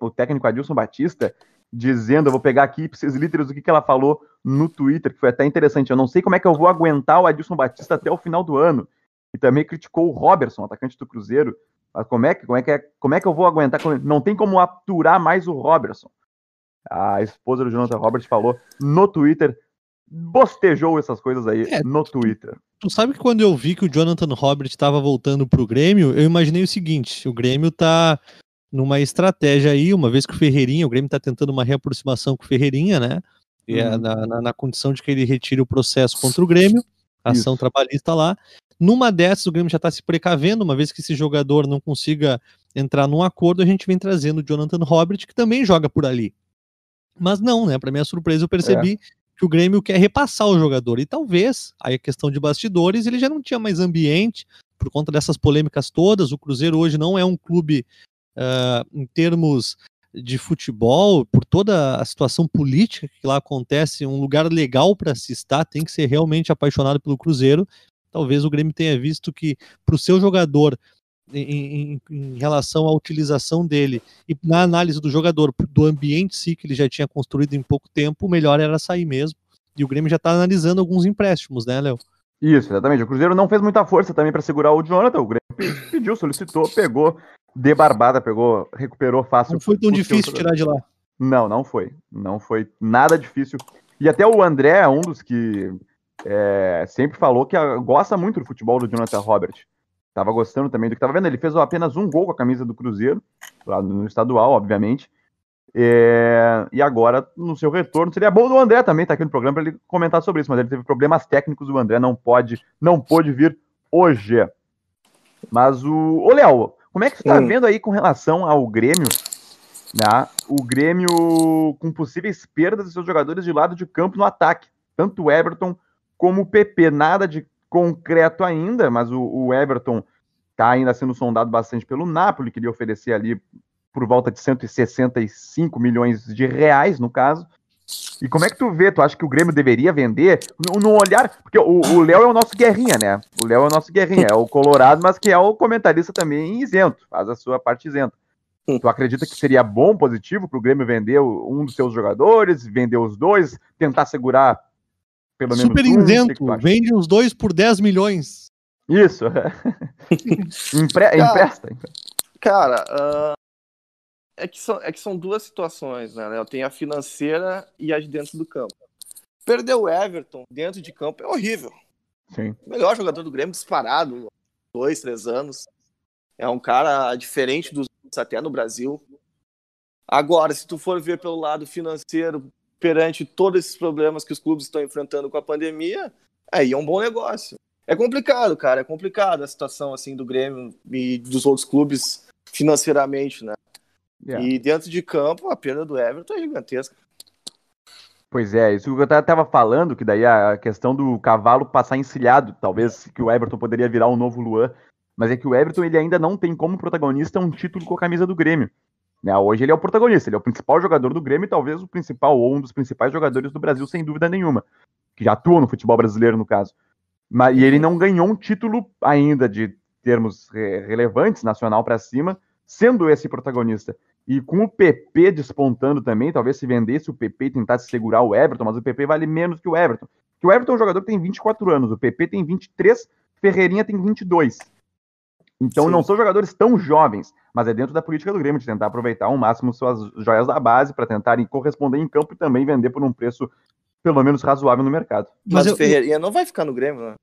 o técnico Adilson Batista, dizendo, eu vou pegar aqui esses literos o que, que ela falou no Twitter, que foi até interessante. Eu não sei como é que eu vou aguentar o Adilson Batista até o final do ano. E também criticou o Robertson, atacante do Cruzeiro. Mas como é que, como é que, é, como é que eu vou aguentar? Não tem como aturar mais o Robertson. A esposa do Jonathan Roberts falou no Twitter, bostejou essas coisas aí é, no Twitter. Tu sabe que quando eu vi que o Jonathan Robert estava voltando pro Grêmio, eu imaginei o seguinte: o Grêmio tá numa estratégia aí, uma vez que o Ferreirinha, o Grêmio tá tentando uma reaproximação com o Ferreirinha, né? É uhum. na, na, na, condição de que ele retire o processo contra o Grêmio, ação Isso. trabalhista lá. Numa dessas, o Grêmio já está se precavendo, uma vez que esse jogador não consiga entrar num acordo, a gente vem trazendo o Jonathan Robert, que também joga por ali. Mas não, né? Para minha surpresa, eu percebi é que o Grêmio quer repassar o jogador. E talvez, aí a questão de bastidores, ele já não tinha mais ambiente por conta dessas polêmicas todas. O Cruzeiro hoje não é um clube, uh, em termos de futebol, por toda a situação política que lá acontece, um lugar legal para se estar, tem que ser realmente apaixonado pelo Cruzeiro. Talvez o Grêmio tenha visto que para o seu jogador em, em, em, relação à utilização dele e na análise do jogador, do ambiente sim que ele já tinha construído em pouco tempo, o melhor era sair mesmo. E o Grêmio já está analisando alguns empréstimos, né, Léo? Isso, exatamente. O Cruzeiro não fez muita força também para segurar o Jonathan. O Grêmio pediu, solicitou, pegou de barbada, pegou, recuperou fácil. Não foi tão difícil tirar de lá. Não, não foi. Não foi nada difícil. E até o André é um dos que é, sempre falou que gosta muito do futebol do Jonathan Robert. Tava gostando também do que tava vendo. Ele fez apenas um gol com a camisa do Cruzeiro, lá no estadual, obviamente. É, e agora, no seu retorno, seria bom do André também estar tá aqui no programa para ele comentar sobre isso, mas ele teve problemas técnicos, o André não pode, não pôde vir hoje. Mas o. Ô, Léo, como é que você está vendo aí com relação ao Grêmio? Né? O Grêmio com possíveis perdas de seus jogadores de lado de campo no ataque. Tanto o Everton como o PP. Nada de concreto ainda, mas o, o Everton está ainda sendo sondado bastante pelo Napoli, que lhe oferecer ali por volta de 165 milhões de reais, no caso. E como é que tu vê? Tu acha que o Grêmio deveria vender? No, no olhar. Porque o Léo é o nosso guerrinha, né? O Léo é o nosso guerrinha, é o Colorado, mas que é o comentarista também isento, faz a sua parte isenta. Tu acredita que seria bom, positivo, para o Grêmio vender um dos seus jogadores, vender os dois, tentar segurar pelo menos Super um? isento, vende os dois por 10 milhões. Isso. Empre cara, empresta. Cara, uh, é que, são, é que são duas situações, né? Eu tenho a financeira e a de dentro do campo. Perder o Everton dentro de campo é horrível. Sim. melhor jogador do Grêmio disparado, dois, três anos. É um cara diferente dos até no Brasil. Agora, se tu for ver pelo lado financeiro, perante todos esses problemas que os clubes estão enfrentando com a pandemia, aí é um bom negócio. É complicado, cara, é complicado a situação assim do Grêmio e dos outros clubes financeiramente, né? Yeah. E dentro de campo, a perda do Everton é gigantesca. Pois é, isso que eu estava falando, que daí a questão do cavalo passar encilhado, talvez que o Everton poderia virar um novo Luan, mas é que o Everton ele ainda não tem como protagonista um título com a camisa do Grêmio. Né? Hoje ele é o protagonista, ele é o principal jogador do Grêmio e talvez o principal ou um dos principais jogadores do Brasil, sem dúvida nenhuma, que já atua no futebol brasileiro, no caso. Mas, e ele não ganhou um título ainda de termos relevantes, nacional para cima, sendo esse protagonista. E com o PP despontando também, talvez se vendesse o PP e tentasse segurar o Everton, mas o PP vale menos que o Everton. Que o Everton é um jogador que tem 24 anos, o PP tem 23, Ferreirinha tem 22. Então Sim. não são jogadores tão jovens, mas é dentro da política do Grêmio de tentar aproveitar ao máximo suas joias da base para tentarem corresponder em campo e também vender por um preço pelo menos razoável no mercado. Mas, mas eu, o Ferreirinha não vai ficar no Grêmio, né?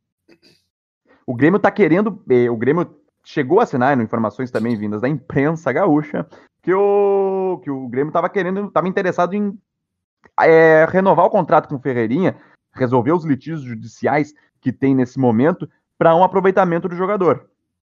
O Grêmio tá querendo, eh, o Grêmio chegou a assinar, informações também vindas da imprensa gaúcha, que o, que o Grêmio estava querendo, estava interessado em é, renovar o contrato com o Ferreirinha, resolver os litígios judiciais que tem nesse momento para um aproveitamento do jogador.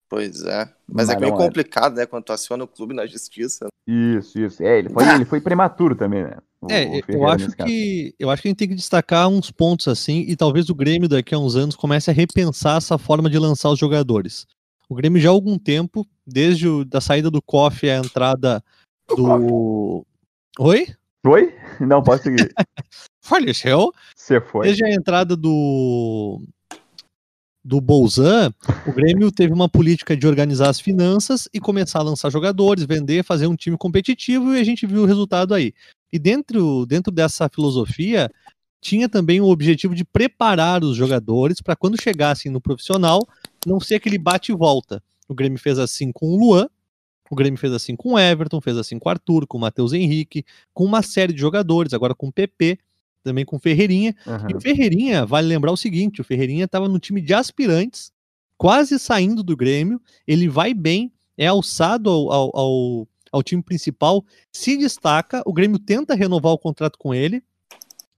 Pois é, mas, mas é meio complicado, né, quando tu aciona o clube na justiça. Isso, isso. É, ele foi, ele foi prematuro também, né? O, é, o eu acho que eu acho que a gente tem que destacar uns pontos assim e talvez o Grêmio daqui a uns anos comece a repensar essa forma de lançar os jogadores. O Grêmio já há algum tempo, desde o, da saída do e a entrada do. Oi? Oi? Não, pode seguir. Faleceu? Você foi. Desde a entrada do. Do Bolzan, o Grêmio teve uma política de organizar as finanças e começar a lançar jogadores, vender, fazer um time competitivo e a gente viu o resultado aí. E dentro, dentro dessa filosofia, tinha também o objetivo de preparar os jogadores para quando chegassem no profissional não ser aquele bate e volta. O Grêmio fez assim com o Luan, o Grêmio fez assim com o Everton, fez assim com o Arthur, com o Matheus Henrique, com uma série de jogadores, agora com o PP, também com o Ferreirinha. Uhum. E o Ferreirinha, vale lembrar o seguinte: o Ferreirinha estava no time de aspirantes, quase saindo do Grêmio, ele vai bem, é alçado ao, ao, ao, ao time principal, se destaca, o Grêmio tenta renovar o contrato com ele,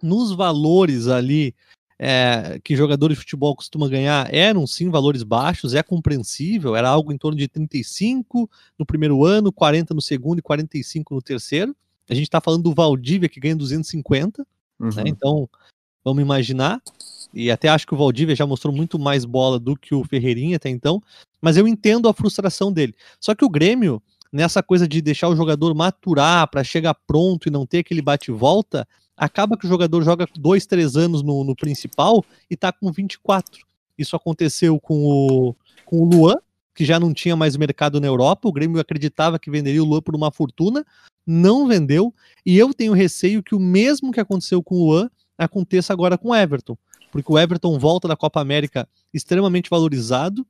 nos valores ali é, que jogadores de futebol costumam ganhar eram sim valores baixos, é compreensível, era algo em torno de 35 no primeiro ano, 40 no segundo e 45 no terceiro. A gente está falando do Valdívia que ganha 250, né? uhum. né? então vamos imaginar. E até acho que o Valdívia já mostrou muito mais bola do que o Ferreirinha até então, mas eu entendo a frustração dele. Só que o Grêmio, nessa coisa de deixar o jogador maturar para chegar pronto e não ter aquele bate-volta, acaba que o jogador joga dois, três anos no, no principal e tá com 24. Isso aconteceu com o, com o Luan, que já não tinha mais mercado na Europa. O Grêmio acreditava que venderia o Luan por uma fortuna, não vendeu. E eu tenho receio que o mesmo que aconteceu com o Luan aconteça agora com o Everton, porque o Everton volta da Copa América extremamente valorizado,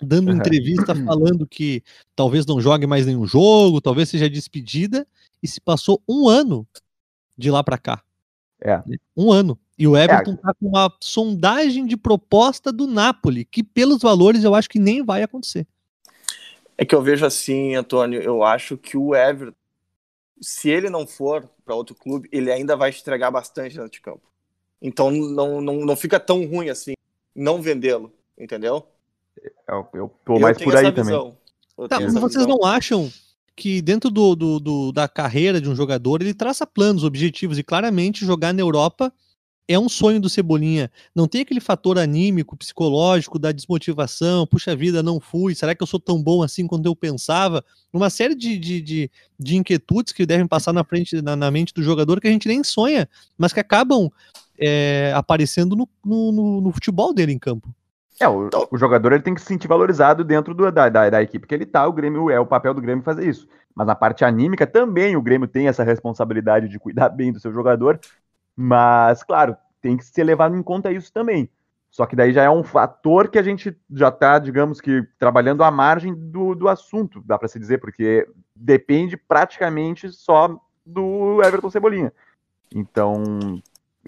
dando uhum. entrevista falando que talvez não jogue mais nenhum jogo, talvez seja despedida, e se passou um ano de lá para cá. É. Um ano. E o Everton está é. com uma sondagem de proposta do Napoli, que pelos valores eu acho que nem vai acontecer. É que eu vejo assim, Antônio, eu acho que o Everton, se ele não for para outro clube, ele ainda vai estragar bastante dentro de campo. Então não, não, não fica tão ruim assim não vendê-lo, entendeu? Eu, eu tô mais eu por aí também. Tá, vocês visão. não acham que dentro do, do, do, da carreira de um jogador ele traça planos, objetivos e claramente jogar na Europa é um sonho do Cebolinha. Não tem aquele fator anímico, psicológico, da desmotivação, puxa vida, não fui, será que eu sou tão bom assim quanto eu pensava? Uma série de, de, de, de inquietudes que devem passar na frente, na, na, mente do jogador que a gente nem sonha, mas que acabam é, aparecendo no, no, no, futebol dele em campo. É, o, o, jogador ele tem que se sentir valorizado dentro do, da, da, da, equipe que ele tá. O Grêmio é o papel do Grêmio fazer isso. Mas na parte anímica também o Grêmio tem essa responsabilidade de cuidar bem do seu jogador mas, claro, tem que ser levado em conta isso também. Só que daí já é um fator que a gente já está, digamos que, trabalhando à margem do, do assunto, dá para se dizer, porque depende praticamente só do Everton Cebolinha. Então,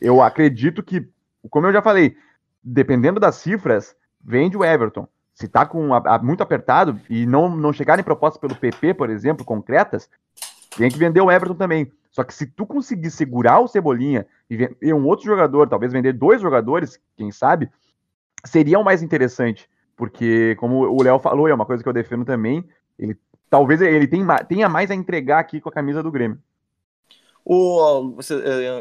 eu acredito que, como eu já falei, dependendo das cifras, vende o Everton. Se está com muito apertado e não, não chegarem propostas pelo PP, por exemplo, concretas, tem que vender o Everton também. Só que se tu conseguir segurar o Cebolinha e vender um outro jogador, talvez vender dois jogadores, quem sabe, seria o mais interessante. Porque, como o Léo falou, é uma coisa que eu defendo também, ele talvez ele tenha, mais a entregar aqui com a camisa do Grêmio. O,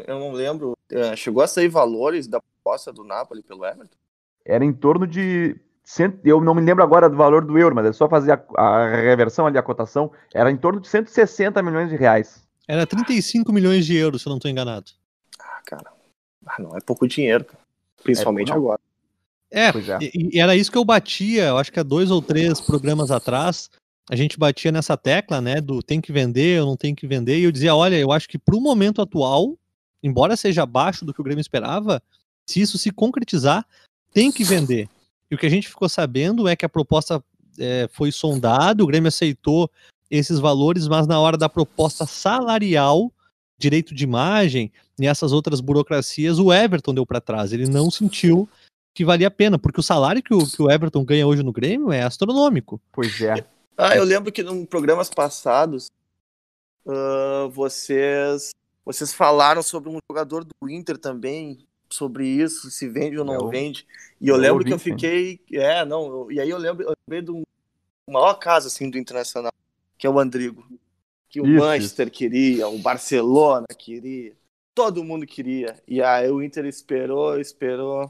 eu não lembro, chegou a sair valores da proposta do Napoli pelo Everton? Era em torno de. Eu não me lembro agora do valor do euro, mas é só fazer a, a reversão ali, a cotação. Era em torno de 160 milhões de reais. Era 35 milhões de euros, se eu não estou enganado. Ah, cara. Ah, não é pouco dinheiro, cara. Principalmente é, agora. É, é. E, e, era isso que eu batia, eu acho que há dois ou três programas atrás, a gente batia nessa tecla, né, do tem que vender, ou não tem que vender, e eu dizia, olha, eu acho que para o momento atual, embora seja abaixo do que o Grêmio esperava, se isso se concretizar, tem que vender. E o que a gente ficou sabendo é que a proposta é, foi sondada, o Grêmio aceitou esses valores, mas na hora da proposta salarial, direito de imagem e essas outras burocracias, o Everton deu para trás. Ele não sentiu que valia a pena, porque o salário que o, que o Everton ganha hoje no Grêmio é astronômico. Pois é. Ah, eu lembro que em programas passados uh, vocês vocês falaram sobre um jogador do Inter também, sobre isso, se vende ou não eu, vende. E eu, eu lembro que eu fiquei. É, não, eu, e aí eu lembro, eu lembrei um maior caso assim do Internacional que é o Andrigo. Que o isso, Manchester isso. queria, o Barcelona queria, todo mundo queria. E aí o Inter esperou, esperou.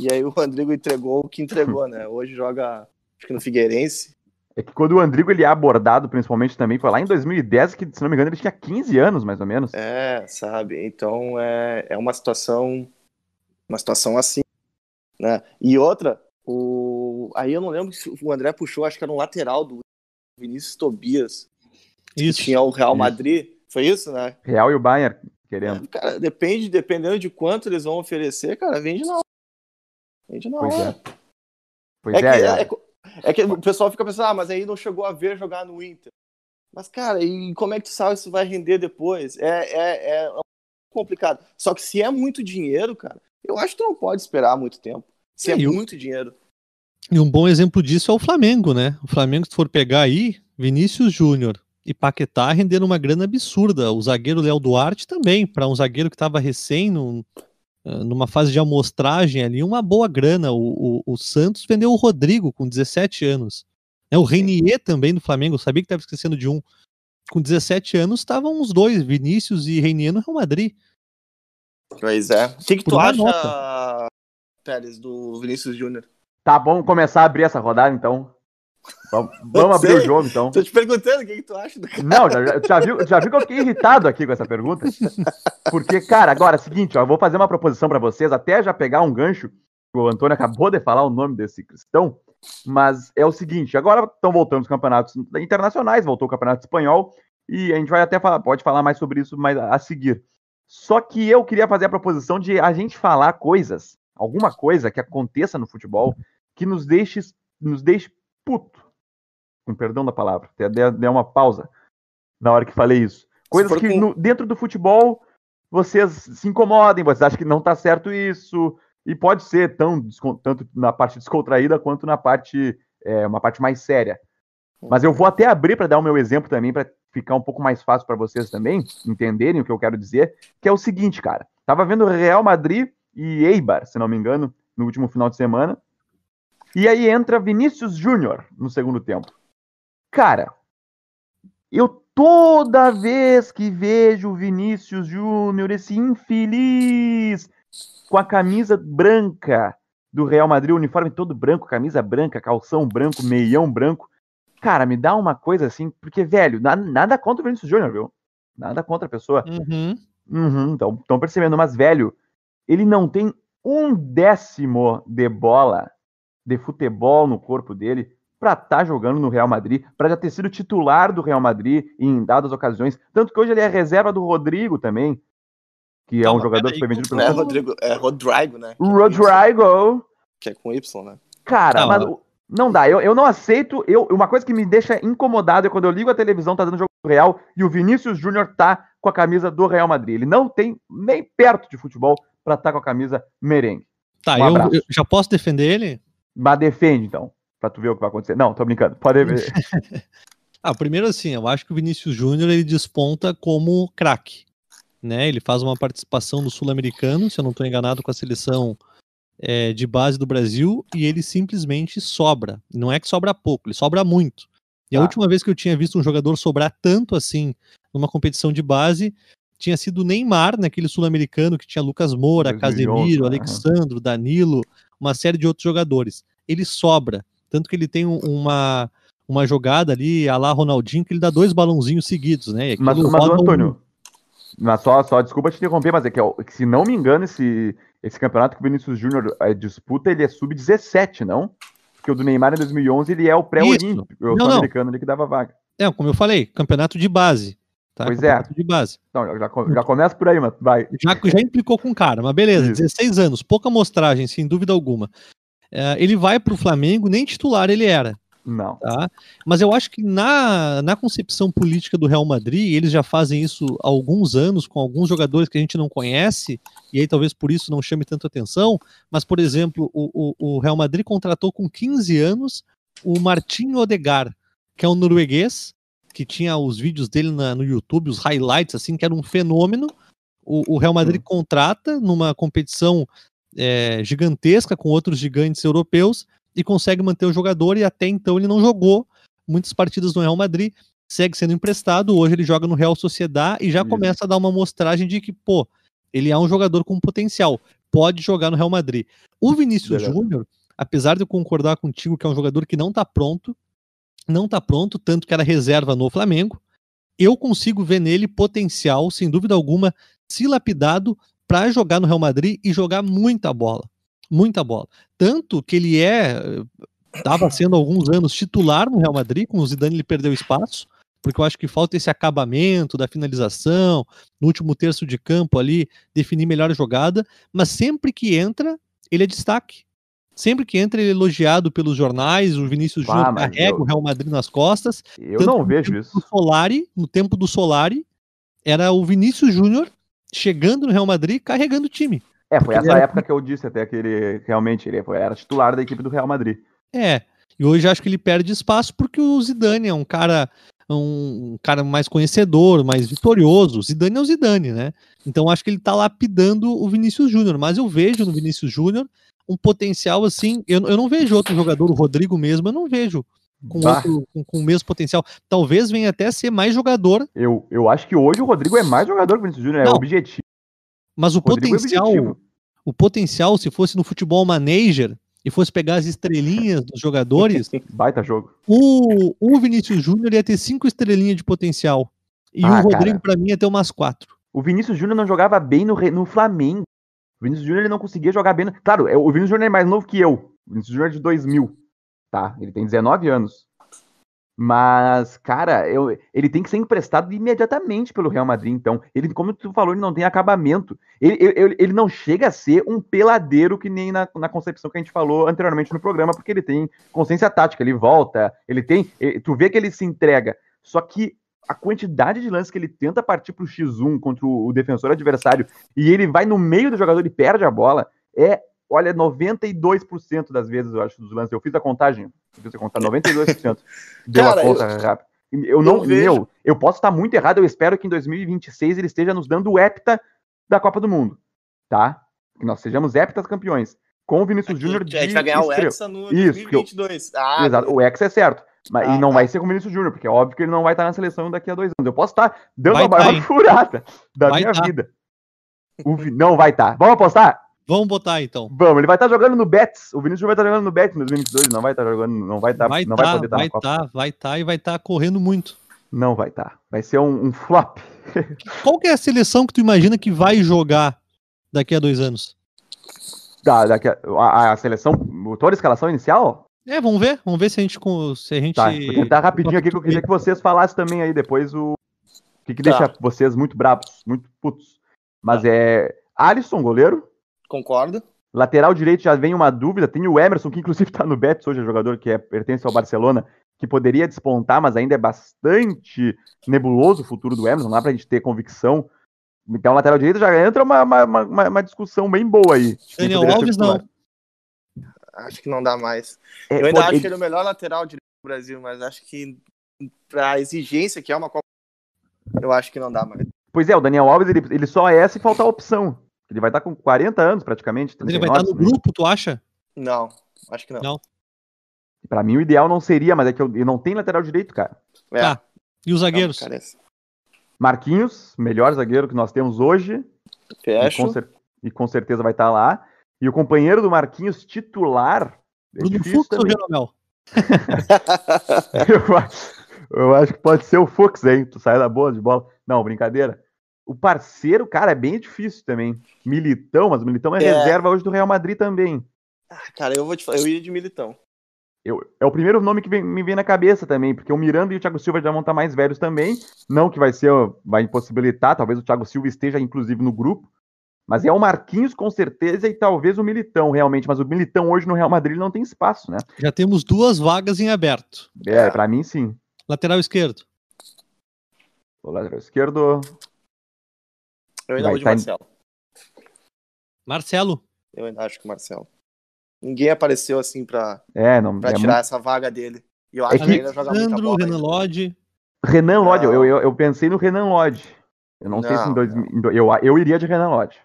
E aí o Andrigo entregou o que entregou, né? Hoje joga, acho que no Figueirense. É que quando o Andrigo ele é abordado, principalmente também, foi lá em 2010, que, se não me engano, ele tinha 15 anos, mais ou menos. É, sabe? Então é, é uma situação. Uma situação assim. Né? E outra, o... aí eu não lembro se o André puxou, acho que era um lateral do Vinícius Tobias. Isso. tinha o Real Madrid. Foi isso, né? Real e o Bayern querendo. É, cara, depende, dependendo de quanto eles vão oferecer, cara, vende na hora. Vende na pois hora. É. Pois é, é, é, é, é, que o pessoal fica pensando, ah, mas aí não chegou a ver jogar no Inter. Mas, cara, e como é que tu sabe se vai render depois? É, é, é complicado. Só que se é muito dinheiro, cara, eu acho que tu não pode esperar muito tempo. Se é, é muito dinheiro. E um bom exemplo disso é o Flamengo, né? O Flamengo, se for pegar aí, Vinícius Júnior e Paquetá renderam uma grana absurda. O zagueiro Léo Duarte também, para um zagueiro que estava recém no, numa fase de amostragem ali, uma boa grana. O, o, o Santos vendeu o Rodrigo com 17 anos. É, o Renier também do Flamengo, eu sabia que estava esquecendo de um. Com 17 anos estavam os dois, Vinícius e Renier no Real Madrid. Pois é. O que, que tu acha, nota. Pérez, do Vinícius Júnior? Tá bom começar a abrir essa rodada, então. Vamos, abrir o jogo, então. Tô te perguntando o que, que tu acha do cara. Não, já, já, viu, já viu que eu fiquei irritado aqui com essa pergunta? Porque, cara, agora, é seguinte, ó, eu vou fazer uma proposição para vocês, até já pegar um gancho, o Antônio acabou de falar o nome desse cristão, mas é o seguinte, agora estão voltando os campeonatos internacionais, voltou o campeonato espanhol, e a gente vai até falar, pode falar mais sobre isso mais a seguir. Só que eu queria fazer a proposição de a gente falar coisas, alguma coisa que aconteça no futebol, que nos deixe, nos deixe puto. Com perdão da palavra, até dei uma pausa na hora que falei isso. Coisas que no, dentro do futebol vocês se incomodem, vocês acham que não tá certo isso, e pode ser tão tanto na parte descontraída quanto na parte é, uma parte mais séria. Mas eu vou até abrir para dar o meu exemplo também, para ficar um pouco mais fácil para vocês também entenderem o que eu quero dizer, que é o seguinte, cara. Tava vendo Real Madrid e Eibar, se não me engano, no último final de semana. E aí entra Vinícius Júnior no segundo tempo. Cara, eu toda vez que vejo o Vinícius Júnior, esse infeliz, com a camisa branca do Real Madrid, o uniforme todo branco, camisa branca, calção branco, meião branco, cara, me dá uma coisa assim, porque, velho, nada, nada contra o Vinícius Júnior, viu? Nada contra a pessoa. Uhum. Uhum, estão percebendo, mas, velho, ele não tem um décimo de bola de futebol no corpo dele para estar tá jogando no Real Madrid, para já ter sido titular do Real Madrid em dadas ocasiões. Tanto que hoje ele é reserva do Rodrigo também, que é um jogador que foi vendido pelo. É Rodrigo, é Rodrigo, né? Rodrigo. Que é com Y, né? Cara, não, mas não dá. Eu, eu não aceito. Eu, uma coisa que me deixa incomodado é quando eu ligo a televisão, tá dando jogo Real e o Vinícius Júnior tá com a camisa do Real Madrid. Ele não tem nem perto de futebol para estar tá com a camisa merengue. Tá, um eu, eu, já posso defender ele? Mas defende, então, pra tu ver o que vai acontecer. Não, tô brincando. Pode ver. ah, primeiro assim, eu acho que o Vinícius Júnior ele desponta como craque. Né? Ele faz uma participação no Sul-Americano, se eu não estou enganado, com a seleção é, de base do Brasil, e ele simplesmente sobra. Não é que sobra pouco, ele sobra muito. E ah. a última vez que eu tinha visto um jogador sobrar tanto assim numa competição de base tinha sido o Neymar, naquele sul-americano que tinha Lucas Moura, 2011, Casemiro, Alexandro, Danilo, uma série de outros jogadores. Ele sobra, tanto que ele tem uma, uma jogada ali, a lá Ronaldinho, que ele dá dois balãozinhos seguidos, né? Mas, mas Antônio, mas só, só desculpa te interromper, mas é que, que se não me engano, esse, esse campeonato que o Vinícius Júnior é, disputa, ele é sub-17, não? Porque o do Neymar em 2011 ele é o pré-olímpico, o americano ali que dava vaga. É, como eu falei, campeonato de base. Tá? Pois é. De base. Então, já, já começa por aí, mas vai. Já, já implicou com o cara, mas beleza, Isso. 16 anos, pouca amostragem, sem dúvida alguma. É, ele vai para o Flamengo, nem titular ele era. Não. Tá? Mas eu acho que na, na concepção política do Real Madrid, eles já fazem isso há alguns anos com alguns jogadores que a gente não conhece, e aí talvez por isso não chame tanto atenção. Mas, por exemplo, o, o, o Real Madrid contratou com 15 anos o Martin Odegar, que é um norueguês, que tinha os vídeos dele na, no YouTube, os highlights, assim, que era um fenômeno. O, o Real Madrid hum. contrata numa competição é, gigantesca com outros gigantes europeus e consegue manter o jogador, e até então ele não jogou muitas partidas no Real Madrid, segue sendo emprestado, hoje ele joga no Real Sociedad e já Isso. começa a dar uma mostragem de que, pô, ele é um jogador com potencial, pode jogar no Real Madrid. O Vinícius Júnior, apesar de eu concordar contigo que é um jogador que não tá pronto, não está pronto, tanto que era reserva no Flamengo. Eu consigo ver nele potencial, sem dúvida alguma, se lapidado para jogar no Real Madrid e jogar muita bola. Muita bola. Tanto que ele é. Estava sendo alguns anos titular no Real Madrid, com o Zidane ele perdeu espaço, porque eu acho que falta esse acabamento da finalização, no último terço de campo ali, definir melhor a jogada, mas sempre que entra, ele é destaque. Sempre que entra ele é elogiado pelos jornais, o Vinícius Júnior carrega eu... o Real Madrid nas costas. Eu não vejo isso. Solari, no tempo do Solari, era o Vinícius Júnior chegando no Real Madrid carregando o time. É, foi essa época que eu disse até que ele realmente ele era titular da equipe do Real Madrid. É, e hoje acho que ele perde espaço porque o Zidane é um cara um cara mais conhecedor, mais vitorioso. O Zidane é o Zidane, né? Então acho que ele tá lapidando o Vinícius Júnior, mas eu vejo no Vinícius Júnior um potencial assim. Eu, eu não vejo outro jogador, o Rodrigo mesmo, eu não vejo com, outro, com, com, o mesmo potencial. Talvez venha até ser mais jogador. Eu, eu acho que hoje o Rodrigo é mais jogador que o Vinícius Júnior, é objetivo. Mas o, o é potencial, é o potencial, se fosse no futebol manager e fosse pegar as estrelinhas dos jogadores. Baita jogo. O, o Vinícius Júnior ia ter cinco estrelinhas de potencial. E ah, o Rodrigo, para mim, ia ter umas quatro. O Vinícius Júnior não jogava bem no, no Flamengo. Vinícius Júnior ele não conseguia jogar bem. Claro, é, o Vinícius Júnior é mais novo que eu. O Vinícius Júnior é de 2000, tá? Ele tem 19 anos. Mas, cara, eu, ele tem que ser emprestado imediatamente pelo Real Madrid, então. Ele, como tu falou, ele não tem acabamento. Ele, ele, ele não chega a ser um peladeiro que nem na, na concepção que a gente falou anteriormente no programa, porque ele tem consciência tática, ele volta, ele tem. Ele, tu vê que ele se entrega. Só que a quantidade de lances que ele tenta partir pro X1 contra o, o defensor adversário e ele vai no meio do jogador e perde a bola, é, olha, 92% das vezes, eu acho, dos lances. Eu fiz a contagem, eu fiz a contagem, 92% deu Cara, a conta eu- rápida. Eu não, eu vejo- meu, eu posso estar muito errado, eu espero que em 2026 ele esteja nos dando o hepta da Copa do Mundo, tá? Que nós sejamos heptas campeões. Com o Vinícius Júnior a gente vai ganhar o estrela. Hexa no Isso, que eu- 2022. Ah, Exato, o ex é certo. Mas, Ah, e não tá. vai ser com o Vinícius Júnior, porque é óbvio que ele não vai estar na seleção daqui a dois anos. Eu posso estar dando Vai a tá, maior hein? furada da Vai minha tá. vida. O Vi- Não vai estar. Vamos apostar? Vamos botar então. Vamos, ele vai estar jogando no Betis. O Vinícius Júnior vai estar jogando no Betis em 2022. Não vai estar jogando, não vai estar, Vai não vai tá, poder estar vai na Copa. tá, vai tá e vai estar correndo muito. Não vai estar. Vai ser um, um flop. Qual que é a seleção que tu imagina que vai jogar daqui a dois anos? Da, daqui a, a, a seleção, toda a escalação inicial? É, vamos ver, vamos ver se a gente com- se a gente Tá, vou tentar rapidinho aqui que eu queria que vocês falassem também aí depois o, o que, que Tá. deixa vocês muito bravos, muito putos. Mas é Alisson, goleiro. Concordo. Lateral direito já vem uma dúvida. Tem o Emerson, que inclusive está no Betis hoje, é jogador que é, pertence ao Barcelona, que poderia despontar, mas ainda é bastante nebuloso o futuro do Emerson. Não dá pra gente ter convicção. Então, lateral direito já entra uma, uma, uma, uma discussão bem boa aí. Daniel Alves não. Acho que não dá mais. É, eu ainda pode- acho que ele é o melhor lateral direito do Brasil, mas acho que pra exigência que é uma Copa, eu acho que não dá mais. Pois é, o Daniel Alves ele, ele só é se faltar opção. Ele vai estar com 40 anos praticamente. Mas ele vai estar no 39, né? grupo, tu acha? Não, acho que não. Não. Pra mim o ideal não seria, mas é que eu, eu não tenho lateral direito, cara. É, Tá. E os não, zagueiros? carece. Marquinhos, melhor zagueiro que nós temos hoje. E Fecho. com, cer- e com certeza vai estar lá. E o companheiro do Marquinhos titular. é Bruno Fux ou também. Jeromel? eu, acho, eu acho que pode ser o Fux, hein? Tu sai da boa de bola. Não, brincadeira. O parceiro, cara, é bem difícil também. Militão, mas o Militão é, É. reserva hoje do Real Madrid também. Cara, eu vou te falar, eu ia de militão. Eu, é o primeiro nome que vem- me vem na cabeça também, porque o Miranda e o Thiago Silva já vão estar mais velhos também. Não que vai ser, vai impossibilitar, talvez o Thiago Silva esteja inclusive no grupo. Mas é o Marquinhos com certeza e talvez o Militão realmente. Mas o Militão hoje no Real Madrid não tem espaço, né? Já temos duas vagas em aberto. É, É. pra mim sim. Lateral esquerdo. O lateral esquerdo. Eu ainda Vai vou de tá em- Marcelo. Marcelo. Eu ainda acho que o Marcelo. Ninguém apareceu assim pra, É, não. pra é tirar muito- essa vaga dele. E eu acho que que- ele ainda joga muita Sandro, bola. Renan. Lodge. Renan Lodge, eu, Não. eu, eu pensei no Renan Lodge. Eu não, sei se em Não, dois, não. em do- eu, eu iria de Renan Lodge.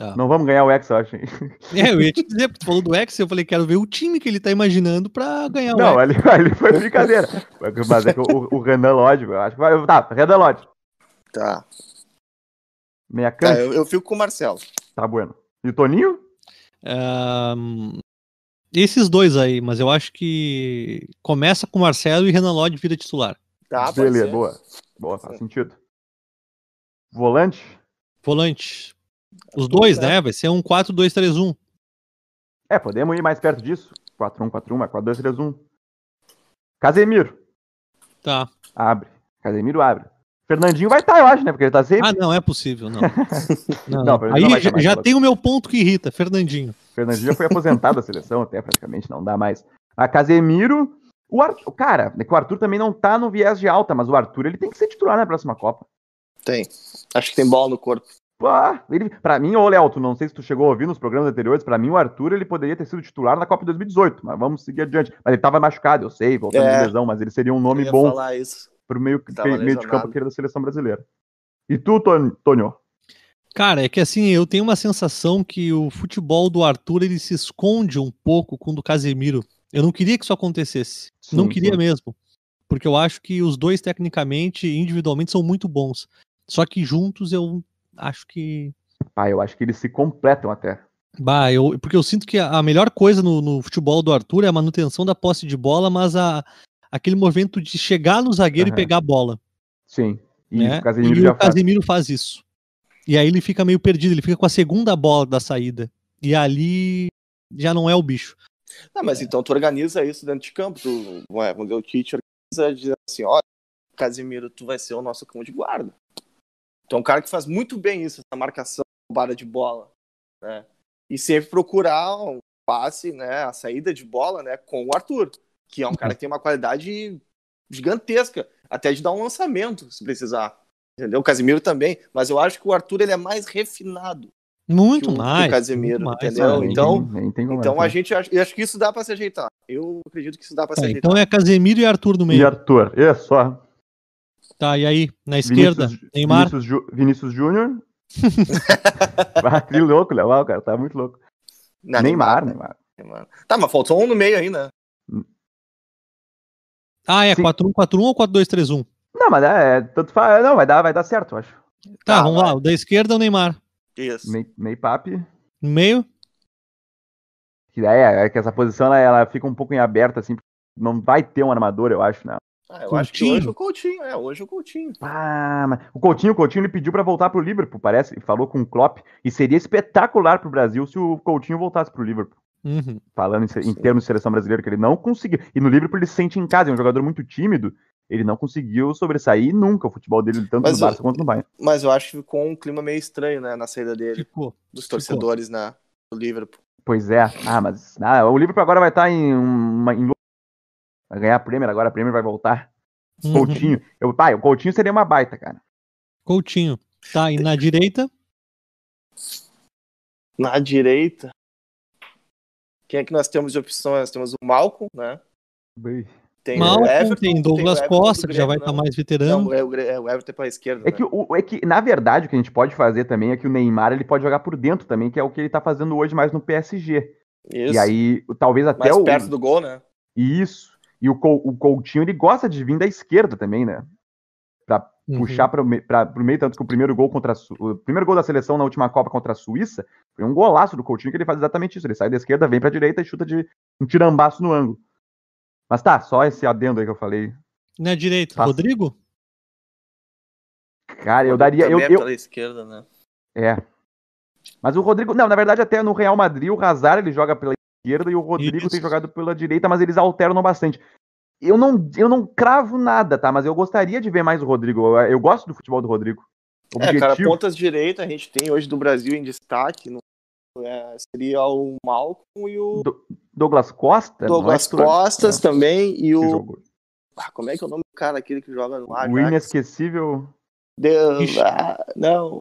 Tá. Não vamos ganhar o Hexa, eu acho. hein? É, eu ia te dizer, porque tu falou do Ex, eu falei, quero ver o time que ele tá imaginando pra ganhar o Não, Hexa. ali, ali foi brincadeira. Mas é que o, o Renan Lodge, eu acho que vai. Tá, Renan Lodge. Tá. Meia Tá, cancha. eu, eu fico com o Marcelo. Tá bueno. E o Toninho? Ahn, esses dois aí, mas eu acho que começa com o Marcelo e Renan Lodge vira titular. Tá, Beleza, boa. Boa, faz Sim. sentido. Volante? Volante. Os dois, É. né? Vai ser um 4-2-3-1. É, podemos ir mais perto disso. 4-1, 4-1, mas 4-2-3-1. Casemiro. Tá. Abre. Casemiro abre. Fernandinho vai estar, eu acho, né? Porque ele tá sempre. Ah, não, é possível, não. Não, Não, não. Aí não já, já tem o meu ponto que irrita, Fernandinho. Fernandinho já foi aposentado da seleção, até praticamente, não dá mais. A Casemiro. O Arthur, cara, é que o Arthur também não tá no viés de alta, mas o Arthur ele tem que ser titular na próxima Copa. Tem. Acho que tem bola no corpo. Ah, ele, pra mim, ô Léo, tu não sei se tu chegou a ouvir nos programas anteriores, pra mim o Arthur ele poderia ter sido titular na Copa de 2018, mas vamos seguir adiante. Mas ele tava machucado, eu sei, voltando É. de lesão, mas ele seria um nome bom isso. pro meio, meio de campo aquele da seleção brasileira. E tu, Ton- Tonho? Cara, é que assim, eu tenho uma sensação que o futebol do Arthur ele se esconde um pouco com o do Casemiro. Eu não queria que isso acontecesse. não Sim, queria sim. mesmo. Porque eu acho que os dois, tecnicamente e individualmente, são muito bons. Só que juntos eu acho que. Ah, eu acho que eles se completam até. Bah, eu, porque eu sinto que a melhor coisa no, no futebol do Arthur é a manutenção da posse de bola, mas a, aquele movimento de chegar no zagueiro e Aham. pegar a bola. Sim. E né? o Casemiro e já o faz. Casemiro faz isso. E aí ele fica meio perdido, ele fica com a segunda bola da saída. E ali já não é o bicho. Ah, mas então tu organiza isso dentro de campo. Tu, ué, vamos ver o Tite organiza dizendo assim, olha, Casimiro, tu vai ser o nosso cão de guarda. Tu é um cara que faz muito bem isso, essa marcação, roubada de bola, né? E sempre procurar um passe, né, a saída de bola, né, com o Arthur, que é um cara que tem uma qualidade gigantesca. até de dar um lançamento, se precisar. Entendeu? O Casemiro também. Mas eu acho que o Arthur ele é mais refinado. Muito que o, mais. Que o Casemiro, mais, entendeu? Ah, então, tem como então a gente acha, eu acho que isso dá pra se ajeitar. Eu acredito que isso dá pra se Tá, ajeitar. então é Casemiro e Arthur no E meio. Arthur, é só. Tá, e aí? Na esquerda, Vinícius, Neymar. Vinícius, Júnior. ah, que louco, Léo, ah, cara, tá muito louco. Não, Neymar, né? Neymar. Neymar. Tá, mas faltou um no meio aí, né? Ah, é Sim. 4-1-4-1 ou 4-2-3-1? Não, mas é, tanto faz, não, vai dar, vai dar certo, eu acho. Tá, Tá, vamos vai. lá. O da esquerda é o Neymar. Isso. Meio, meio papi. No meio, Que é, é que essa posição ela, ela fica um pouco em aberto, assim. Não vai ter um armador, eu acho, né? Ah, eu acho que Coutinho? hoje o Coutinho, é, hoje o Coutinho. Ah, mas o Coutinho, o Coutinho ele pediu pra voltar pro Liverpool, parece, e falou com o Klopp, e seria espetacular pro Brasil se o Coutinho voltasse pro Liverpool. uhum. Falando em, em termos de seleção brasileira, que ele não conseguiu. E no Liverpool ele se sente em casa, é um jogador muito tímido, ele não conseguiu sobressair nunca o futebol dele, tanto Mas no Barça quanto no Bayern. Mas eu acho que ficou um clima meio estranho, né, na saída dele, ficou. dos torcedores na, do Liverpool. Pois é. Ah, mas ah, o Liverpool agora vai estar em uma. Em... Vai ganhar a Premier, agora a Premier vai voltar. Uhum. Coutinho. Eu, pai, o Coutinho seria uma baita, cara. Coutinho. Tá, e na direita, Na direita, quem é que nós temos de opções? Nós temos o Malcolm, né? Tem Malcolm, o Everton, tem Douglas o Everton Costa, que já vai estar né? mais veterano. Não, é o, é o Everton pra esquerda. É né? que, o, é que, na verdade, o que a gente pode fazer também é que o Neymar ele pode jogar por dentro também, que é o que ele tá fazendo hoje mais no PSG. Isso. E aí, talvez até mais o. perto do gol, né? Isso. E o, o Coutinho, ele gosta de vir da esquerda também, né? Pra Uhum. puxar para pro meio, tanto que o primeiro gol contra a o primeiro gol da seleção na última Copa contra a Suíça foi um golaço do Coutinho que ele faz exatamente isso. Ele sai da esquerda, vem pra direita e chuta de um tirambaço no ângulo. Mas tá, só esse adendo aí que eu falei. Na direita, Passa. Rodrigo? Cara, eu daria. Eu, é eu, pela esquerda, né? é. Mas o Rodrigo. Não, na verdade, até no Real Madrid, o Hazard ele joga pela esquerda e o Rodrigo Isso. tem jogado pela direita, mas eles alternam bastante. Eu não, eu não cravo nada, tá? Mas eu gostaria de ver mais o Rodrigo. Eu, eu gosto do futebol do Rodrigo. É, cara, Objetivo. pontas direita a gente tem hoje do Brasil em destaque. no- é, seria o Malcolm e o Do- Douglas Costa. Douglas não é Costas É. também. E o. Ah, como é que é o nome do cara aquele que joga no Ajax? O inesquecível. De... Ah, não.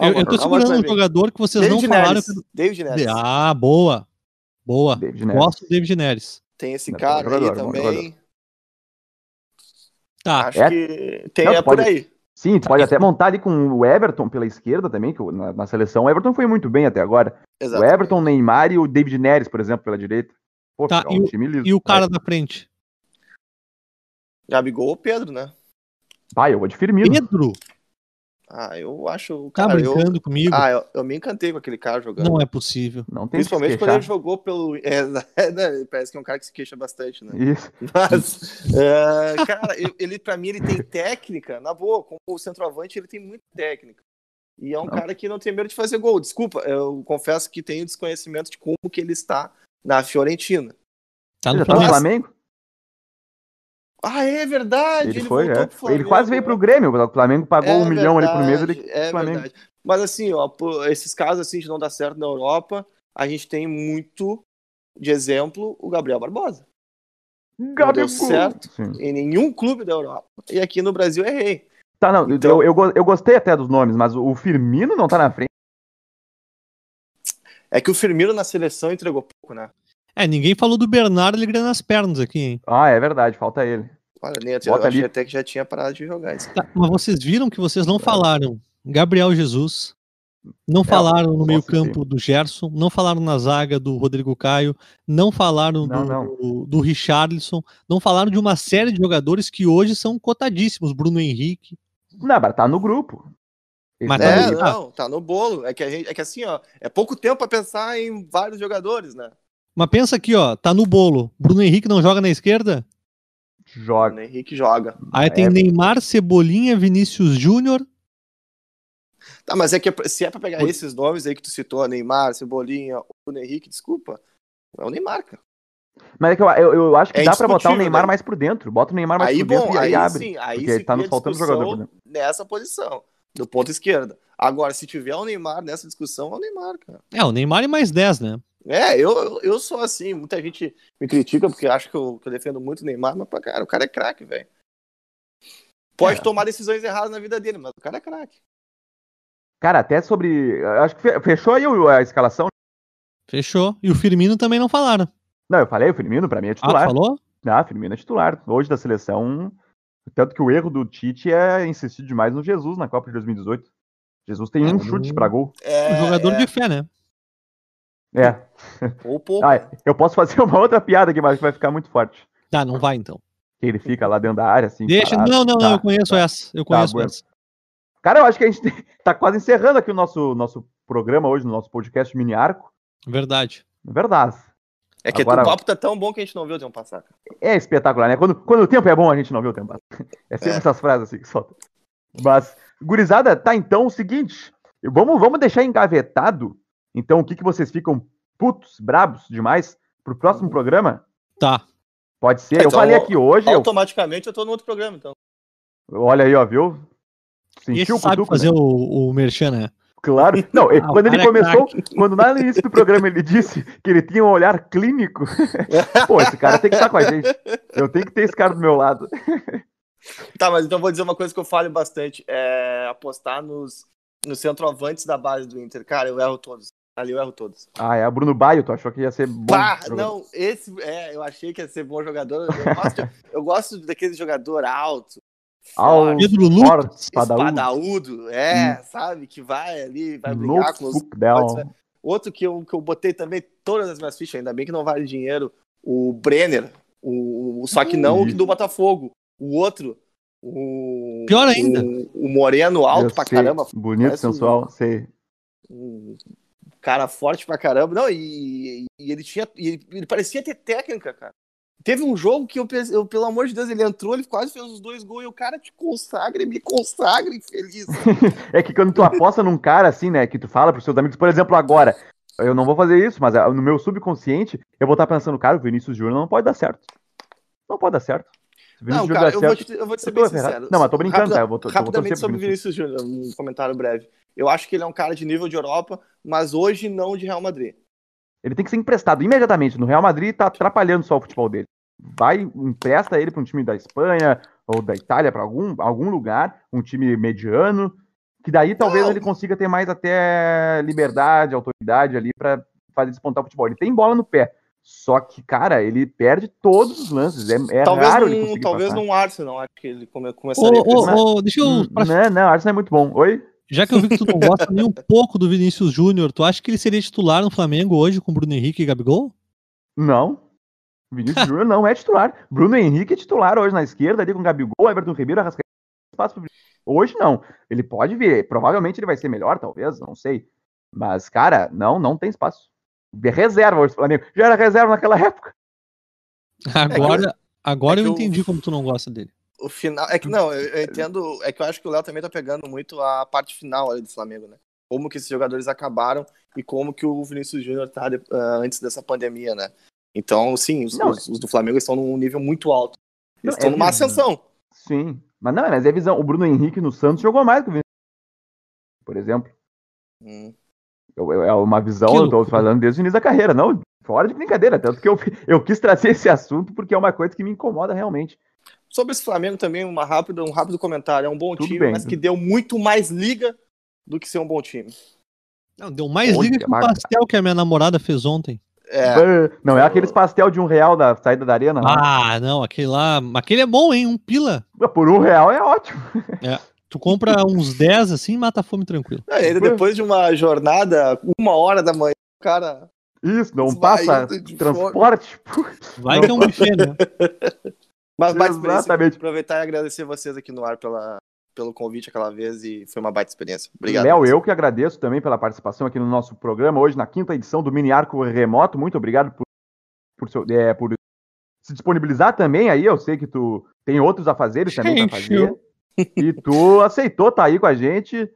Eu, eu tô segurando um jogador que vocês David não falaram. Neres. David Neres. Ah, boa. Boa. David. Gosto do David Neres. Tem esse Bom cara jogador, aí bom também. Tá, Acho É? que tem, Não, é pode- por aí. Sim, tu pode até montar ali com o Everton pela esquerda também, que na, na seleção o Everton foi muito bem até agora. O. Everton, o Neymar e o David Neres, por exemplo, pela direita. Pô, Tá, e um o- time liso. e o cara da frente? Gabigol ou Pedro, né? Vai, eu vou de Firmino. Pedro? Ah, eu acho. Tá Cara, eu, brincando comigo? ah, eu, eu me encantei com aquele cara jogando. Não é possível. Não tem Principalmente quando ele jogou pelo. É, né, parece que é um cara que se queixa bastante, né? Isso. Mas, é, cara, ele, pra mim ele tem técnica, na boa, como o centroavante ele tem muita técnica. E é um Não. cara que não tem medo de fazer gol. Desculpa, eu confesso que tenho desconhecimento de como que ele está na Fiorentina. Tá no tá no Flamengo. Ah, é verdade. Ele, Ele, foi, é. Ele quase veio pro Grêmio. O Flamengo pagou É um milhão ali por mês. verdade, Ele... É Flamengo. verdade. Mas assim, ó, esses casos assim de não dar certo na Europa, a gente tem muito de exemplo o Gabriel Barbosa. Gabigol. deu certo. Sim. Em nenhum clube da Europa. E aqui no Brasil errei. Tá, não, Então- eu, eu, eu gostei até dos nomes, mas o Firmino não tá na frente. É que o Firmino na seleção entregou pouco, né? É, ninguém falou do Bernardo ligando as pernas aqui, hein? Ah, é verdade, falta ele. Olha, nem eu Bota achei ali. até que já tinha parado de jogar isso. Tá, mas vocês viram que vocês não falaram Gabriel Jesus, não É, falaram no meio-campo do Gerson, não falaram na zaga do Rodrigo Caio, não falaram Não, do, não. do, do Richarlison, não falaram de uma série de jogadores que hoje são cotadíssimos. Bruno Henrique. Não, mas tá no grupo. Mas tá tá É, no- no- não, tá no bolo. É que, a gente, é que assim, ó, é pouco tempo pra pensar em vários jogadores, né? Mas pensa aqui, ó, tá no bolo. Bruno Henrique não joga na esquerda? O joga. Henrique joga. Aí tem É. Neymar, Cebolinha, Vinícius Júnior. Tá, mas é que se é pra pegar Por- esses nomes aí que tu citou, Neymar, Cebolinha, o Henrique, desculpa, é o Neymar, cara. Mas é que eu, eu, eu acho que É dá pra botar o Neymar né? mais por dentro. Bota o Neymar mais Aí, por dentro bom, e aí, aí abre. sim, aí porque se tá nos faltando jogador nessa posição, do ponto esquerda. Agora, se tiver o Neymar nessa discussão, é o Neymar, cara. É, o Neymar e mais 10, né? É, eu, eu, sou assim, muita gente me critica porque acha que eu, que eu defendo muito o Neymar, mas, cara, o cara é craque, velho. Pode é. tomar decisões erradas na vida dele, mas o cara é craque. Cara, até sobre. Acho que fechou aí a escalação. Fechou. E o Firmino também não falaram. Não, eu falei, o Firmino pra mim é titular. Ah, falou? Ah, Firmino é titular. Hoje da seleção. Tanto que o erro do Tite é insistir demais no Jesus na Copa de 2018. Jesus tem é, um chute pra gol. É, um jogador é. de fé, né? É. Ou pouco. Ah, eu posso fazer uma outra piada aqui, mas vai ficar muito forte. Tá, não vai então. Que ele fica lá dentro da área, assim. Deixa, parado. não, não, tá, não, eu conheço tá, essa. Eu tá conheço tá, essa. Cara, eu acho que a gente tá quase encerrando aqui o nosso, nosso programa hoje, no nosso podcast Mini Arco. Verdade. Verdade. É que Agora, o papo tá tão bom que a gente não viu o tempo passar. É espetacular, né? Quando, quando o tempo é bom, a gente não vê o tempo passar. É sempre é. essas frases assim que solta. Mas, gurizada, tá então o seguinte. Vamos, vamos deixar engavetado, então, o que, que vocês ficam putos, brabos demais pro próximo programa? Tá. Pode ser. Então, eu falei aqui hoje. Automaticamente eu... eu tô no outro programa, então. Olha aí, ó, viu? Sentiu Esse sabe fazer né? o, o merchan, né? Claro. Não, ah, quando ele começou, quando lá no início do programa ele disse que ele tinha um olhar clínico, pô, esse cara tem que estar com a gente. Eu tenho que ter esse cara do meu lado. Tá, mas então vou dizer uma coisa que eu falo bastante: é apostar nos, nos centroavantes da base do Inter. Cara, eu erro todos. Ali eu erro todos. Ah, é o Bruno Baio, tu achou que ia ser bom? Bah, não, esse, é, eu achei que ia ser bom jogador. Eu gosto, eu gosto daquele jogador alto, ao Pedro Lucas, espadaúdo, é, hum. sabe, que vai ali, vai brigar com os... Né? Outro que eu, que eu botei também todas as minhas fichas, ainda bem que não vale dinheiro, o Brenner, o, só que não o que do Botafogo, o outro, o... Pior ainda. O, o Moreno alto eu pra sei, caramba. Bonito, sensual, um, sei. Um cara forte pra caramba. Não, e, e ele tinha. Ele, ele parecia ter técnica, cara. Teve um jogo que eu, eu, pelo amor de Deus, ele entrou, ele quase fez os dois gols e o cara te consagra, me consagra infeliz. é que quando tu aposta num cara assim, né, que tu fala pros seus amigos, por exemplo, agora, eu não vou fazer isso, mas ah, no meu subconsciente, eu vou estar pensando, cara, o Vinícius Júnior não pode dar certo. Não pode dar certo. Não, cara, eu, vou te, eu vou te ser bem sincero. Não, mas tô brincando, Rapida, tá? Eu vou, rapidamente sobre o Vinícius Júnior, um comentário breve. Eu acho que ele é um cara de nível de Europa, mas hoje não de Real Madrid. Ele tem que ser emprestado imediatamente. No Real Madrid tá atrapalhando só o futebol dele. Vai, empresta ele para um time da Espanha ou da Itália, para algum, algum lugar, um time mediano, que daí talvez ele consiga ter mais até liberdade, autoridade ali para fazer despontar o futebol. Ele tem bola no pé. Só que, cara, ele perde todos os lances. É, é talvez raro num, ele conseguir Talvez passar. num Arsenal, acho que ele come, começaria oh, oh, oh, Deixa eu... Hum, não, não, Arsenal é muito bom. Oi? Já que eu vi que tu não gosta nem um pouco do Vinícius Júnior, tu acha que ele seria titular no Flamengo hoje com Bruno Henrique e Gabigol? Não. Vinícius Júnior não é titular. Bruno Henrique é titular hoje na esquerda, ali com Gabigol, Everton Ribeiro, Arrascaeta. Espaço Hoje não. Ele pode vir. Provavelmente ele vai ser melhor, talvez, não sei. Mas, cara, não, não tem espaço. De reserva hoje Flamengo. Já era reserva naquela época. Agora, é eu, agora é eu entendi como tu não gosta dele o final. É que não, eu, eu, entendo. É que eu acho que o Léo também tá pegando muito a parte final ali do Flamengo, né? Como que esses jogadores acabaram e como que o Vinícius Júnior tá uh, antes dessa pandemia, né? Então, sim, os, os, os do Flamengo estão num nível muito alto. Eles estão é numa ascensão. Sim. Mas não, mas é visão. O Bruno Henrique no Santos jogou mais que o Vinícius. Por exemplo. Hum. É uma visão, eu tô falando desde o início da carreira, não, fora de brincadeira. Tanto que eu, eu quis trazer esse assunto porque é uma coisa que me incomoda realmente. Sobre esse Flamengo também, uma rápida, um rápido comentário. É um bom Tudo time, bem. mas que deu muito mais liga do que ser um bom time. Não, deu mais liga que o pastel que a minha namorada fez ontem. É. Não é aqueles pastel de um real da saída da arena? Não. Ah, não, aquele lá. Aquele é bom, hein? Um pila. Por um real é ótimo. É. Tu compra uns 10 assim e mata a fome tranquilo. É, ainda depois de uma jornada, uma hora da manhã, o cara. Isso, não passa transporte. Vai que é um buffet, né? Mas mais Exatamente. aproveitar e agradecer vocês aqui no ar pela, pelo convite aquela vez e foi uma baita experiência. Obrigado. Léo, eu que agradeço também pela participação aqui no nosso programa hoje, na quinta edição do Mini Arco Remoto. Muito obrigado por, por, seu, é, por se disponibilizar também aí. Eu sei que tu tem outros afazeres também para fazer. E tu aceitou estar tá aí com a gente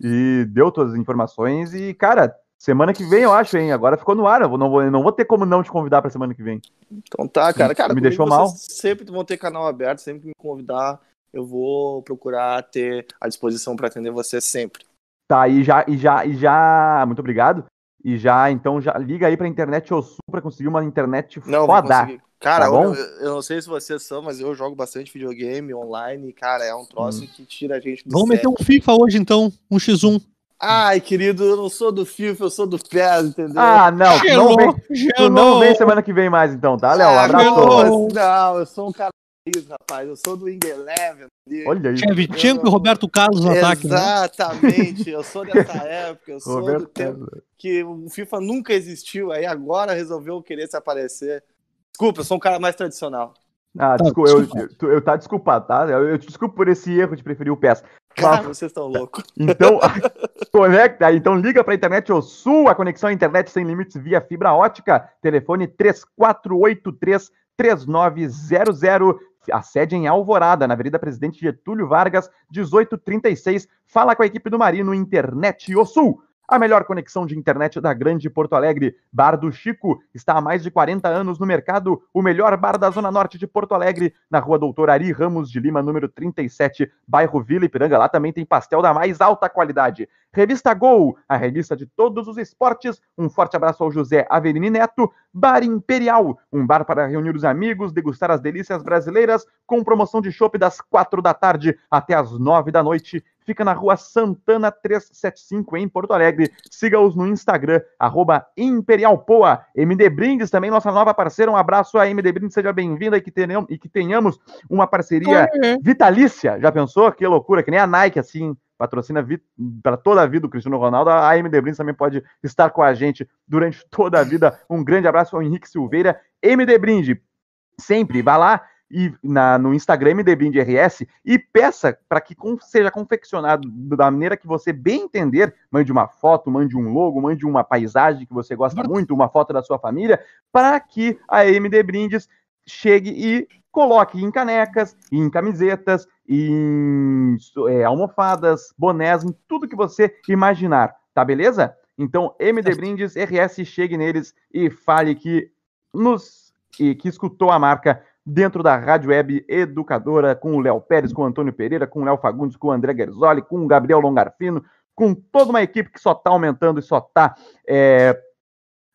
e deu todas as informações. E, cara, Semana que vem, eu acho, hein? Agora ficou no ar. Eu não vou, não vou ter como não te convidar pra semana que vem. Então tá, cara. Cara, me deixou mal. Sempre vão ter canal aberto, sempre que me convidar, eu vou procurar ter à disposição para atender você sempre. Tá, e já, e já, e já. Muito obrigado. E já, então, já liga aí pra internet ou sul pra conseguir uma internet Não, foda. Cara, Tá bom? eu, eu não sei se vocês são, mas eu jogo bastante videogame online. e, Cara, é um troço que tira a gente do Vamos meter um FIFA hoje então, um x1. Ai, querido, eu não sou do FIFA, eu sou do PES, entendeu? Ah, não, não Gelou, vem, tu não vem semana que vem mais, então, tá, Léo? Ah, Abraço. gelou. Não, eu sou um cara isso, rapaz. Eu sou do Wing Eleven. Olha isso. Shevchenko e Roberto Carlos no ataque, né? Exatamente, eu sou dessa época, eu sou do Roberto tempo Carlos. que o FIFA nunca existiu, aí agora resolveu querer se aparecer. Desculpa, eu sou um cara mais tradicional. Ah, Tá, desculpa, eu, desculpa. eu, tá desculpado, tá? Eu, eu te desculpo por esse erro de preferir o PES. Cara, Mas- vocês estão loucos. Então, conecta, então liga para a internet ou Sul, a conexão à internet sem limites via fibra ótica. Telefone 3483 3900. A sede em Alvorada, na Avenida Presidente Getúlio Vargas, 1836. Fala com a equipe do Marino Internet o Sul. A melhor conexão de internet da Grande Porto Alegre. Bar do Chico está há mais de 40 anos no mercado. O melhor bar da Zona Norte de Porto Alegre, na rua Doutor Ari Ramos de Lima, número 37, bairro Vila Ipiranga. Lá também tem pastel da mais alta qualidade. Revista Gol, a revista de todos os esportes. Um forte abraço ao José Averini Neto. Bar Imperial, um bar para reunir os amigos, degustar as delícias brasileiras, com promoção de chopp das quatro da tarde até as nove da noite. Fica na rua Santana 375, em Porto Alegre. Siga-os no Instagram, arroba ImperialPoa. MD Brindes, também nossa nova parceira. Um abraço a MD Brindes, seja bem-vinda e, que tenham- e que tenhamos uma parceria vitalícia. Já pensou? Que loucura, que nem a Nike, assim, patrocina para toda a vida o Cristiano Ronaldo. A AMD Brindes também pode estar com a gente durante toda a vida. Um grande abraço ao Henrique Silveira. MD Brinde, sempre vá lá e na, no Instagram MD Brinde RS e peça para que con- seja confeccionado da maneira que você bem entender. Mande uma foto, mande um logo, mande uma paisagem que você gosta muito, uma foto da sua família, para que a MD Brindes chegue e coloque em canecas, em camisetas, em é, almofadas, bonés, em tudo que você imaginar, tá beleza? Então, MD Brindes, RS, chegue neles e fale que nos e que escutou a marca dentro da Rádio Web Educadora, com o Léo Pérez, com o Antônio Pereira, com o Léo Fagundes, com o André Gerzoli, com o Gabriel Longarfino, com toda uma equipe que só está aumentando e só está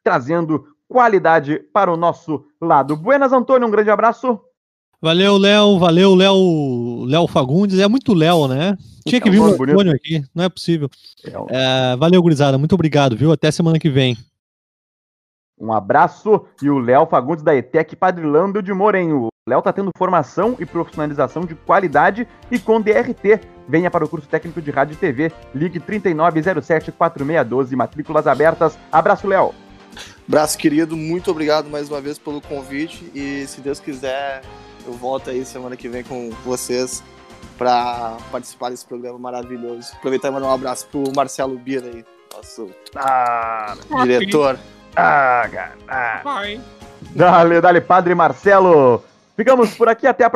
trazendo qualidade para o nosso lado. Buenas, Antônio, um grande abraço. Valeu, Léo. Valeu, Léo. Léo Fagundes. É muito Léo, né? Tinha que É vir o bonito. Antônio aqui. Não é possível. É um- É, valeu, gurizada. Muito obrigado, viu? Até semana que vem. Um abraço e o Léo Fagundes da ETEC Padrilando de Moren. O Léo está tendo formação e profissionalização de qualidade e com DRT. Venha para o curso técnico de rádio e TV. Ligue 3907-4612, matrículas abertas. Abraço, Léo. Braço querido, muito obrigado mais uma vez pelo convite e se Deus quiser, eu volto aí semana que vem com vocês para participar desse programa maravilhoso. Aproveitar e mandar um abraço pro Marcelo Bira aí, nosso Ah, diretor. ah, cara. Ah. Dale, dale, Padre Marcelo. Ficamos por aqui até a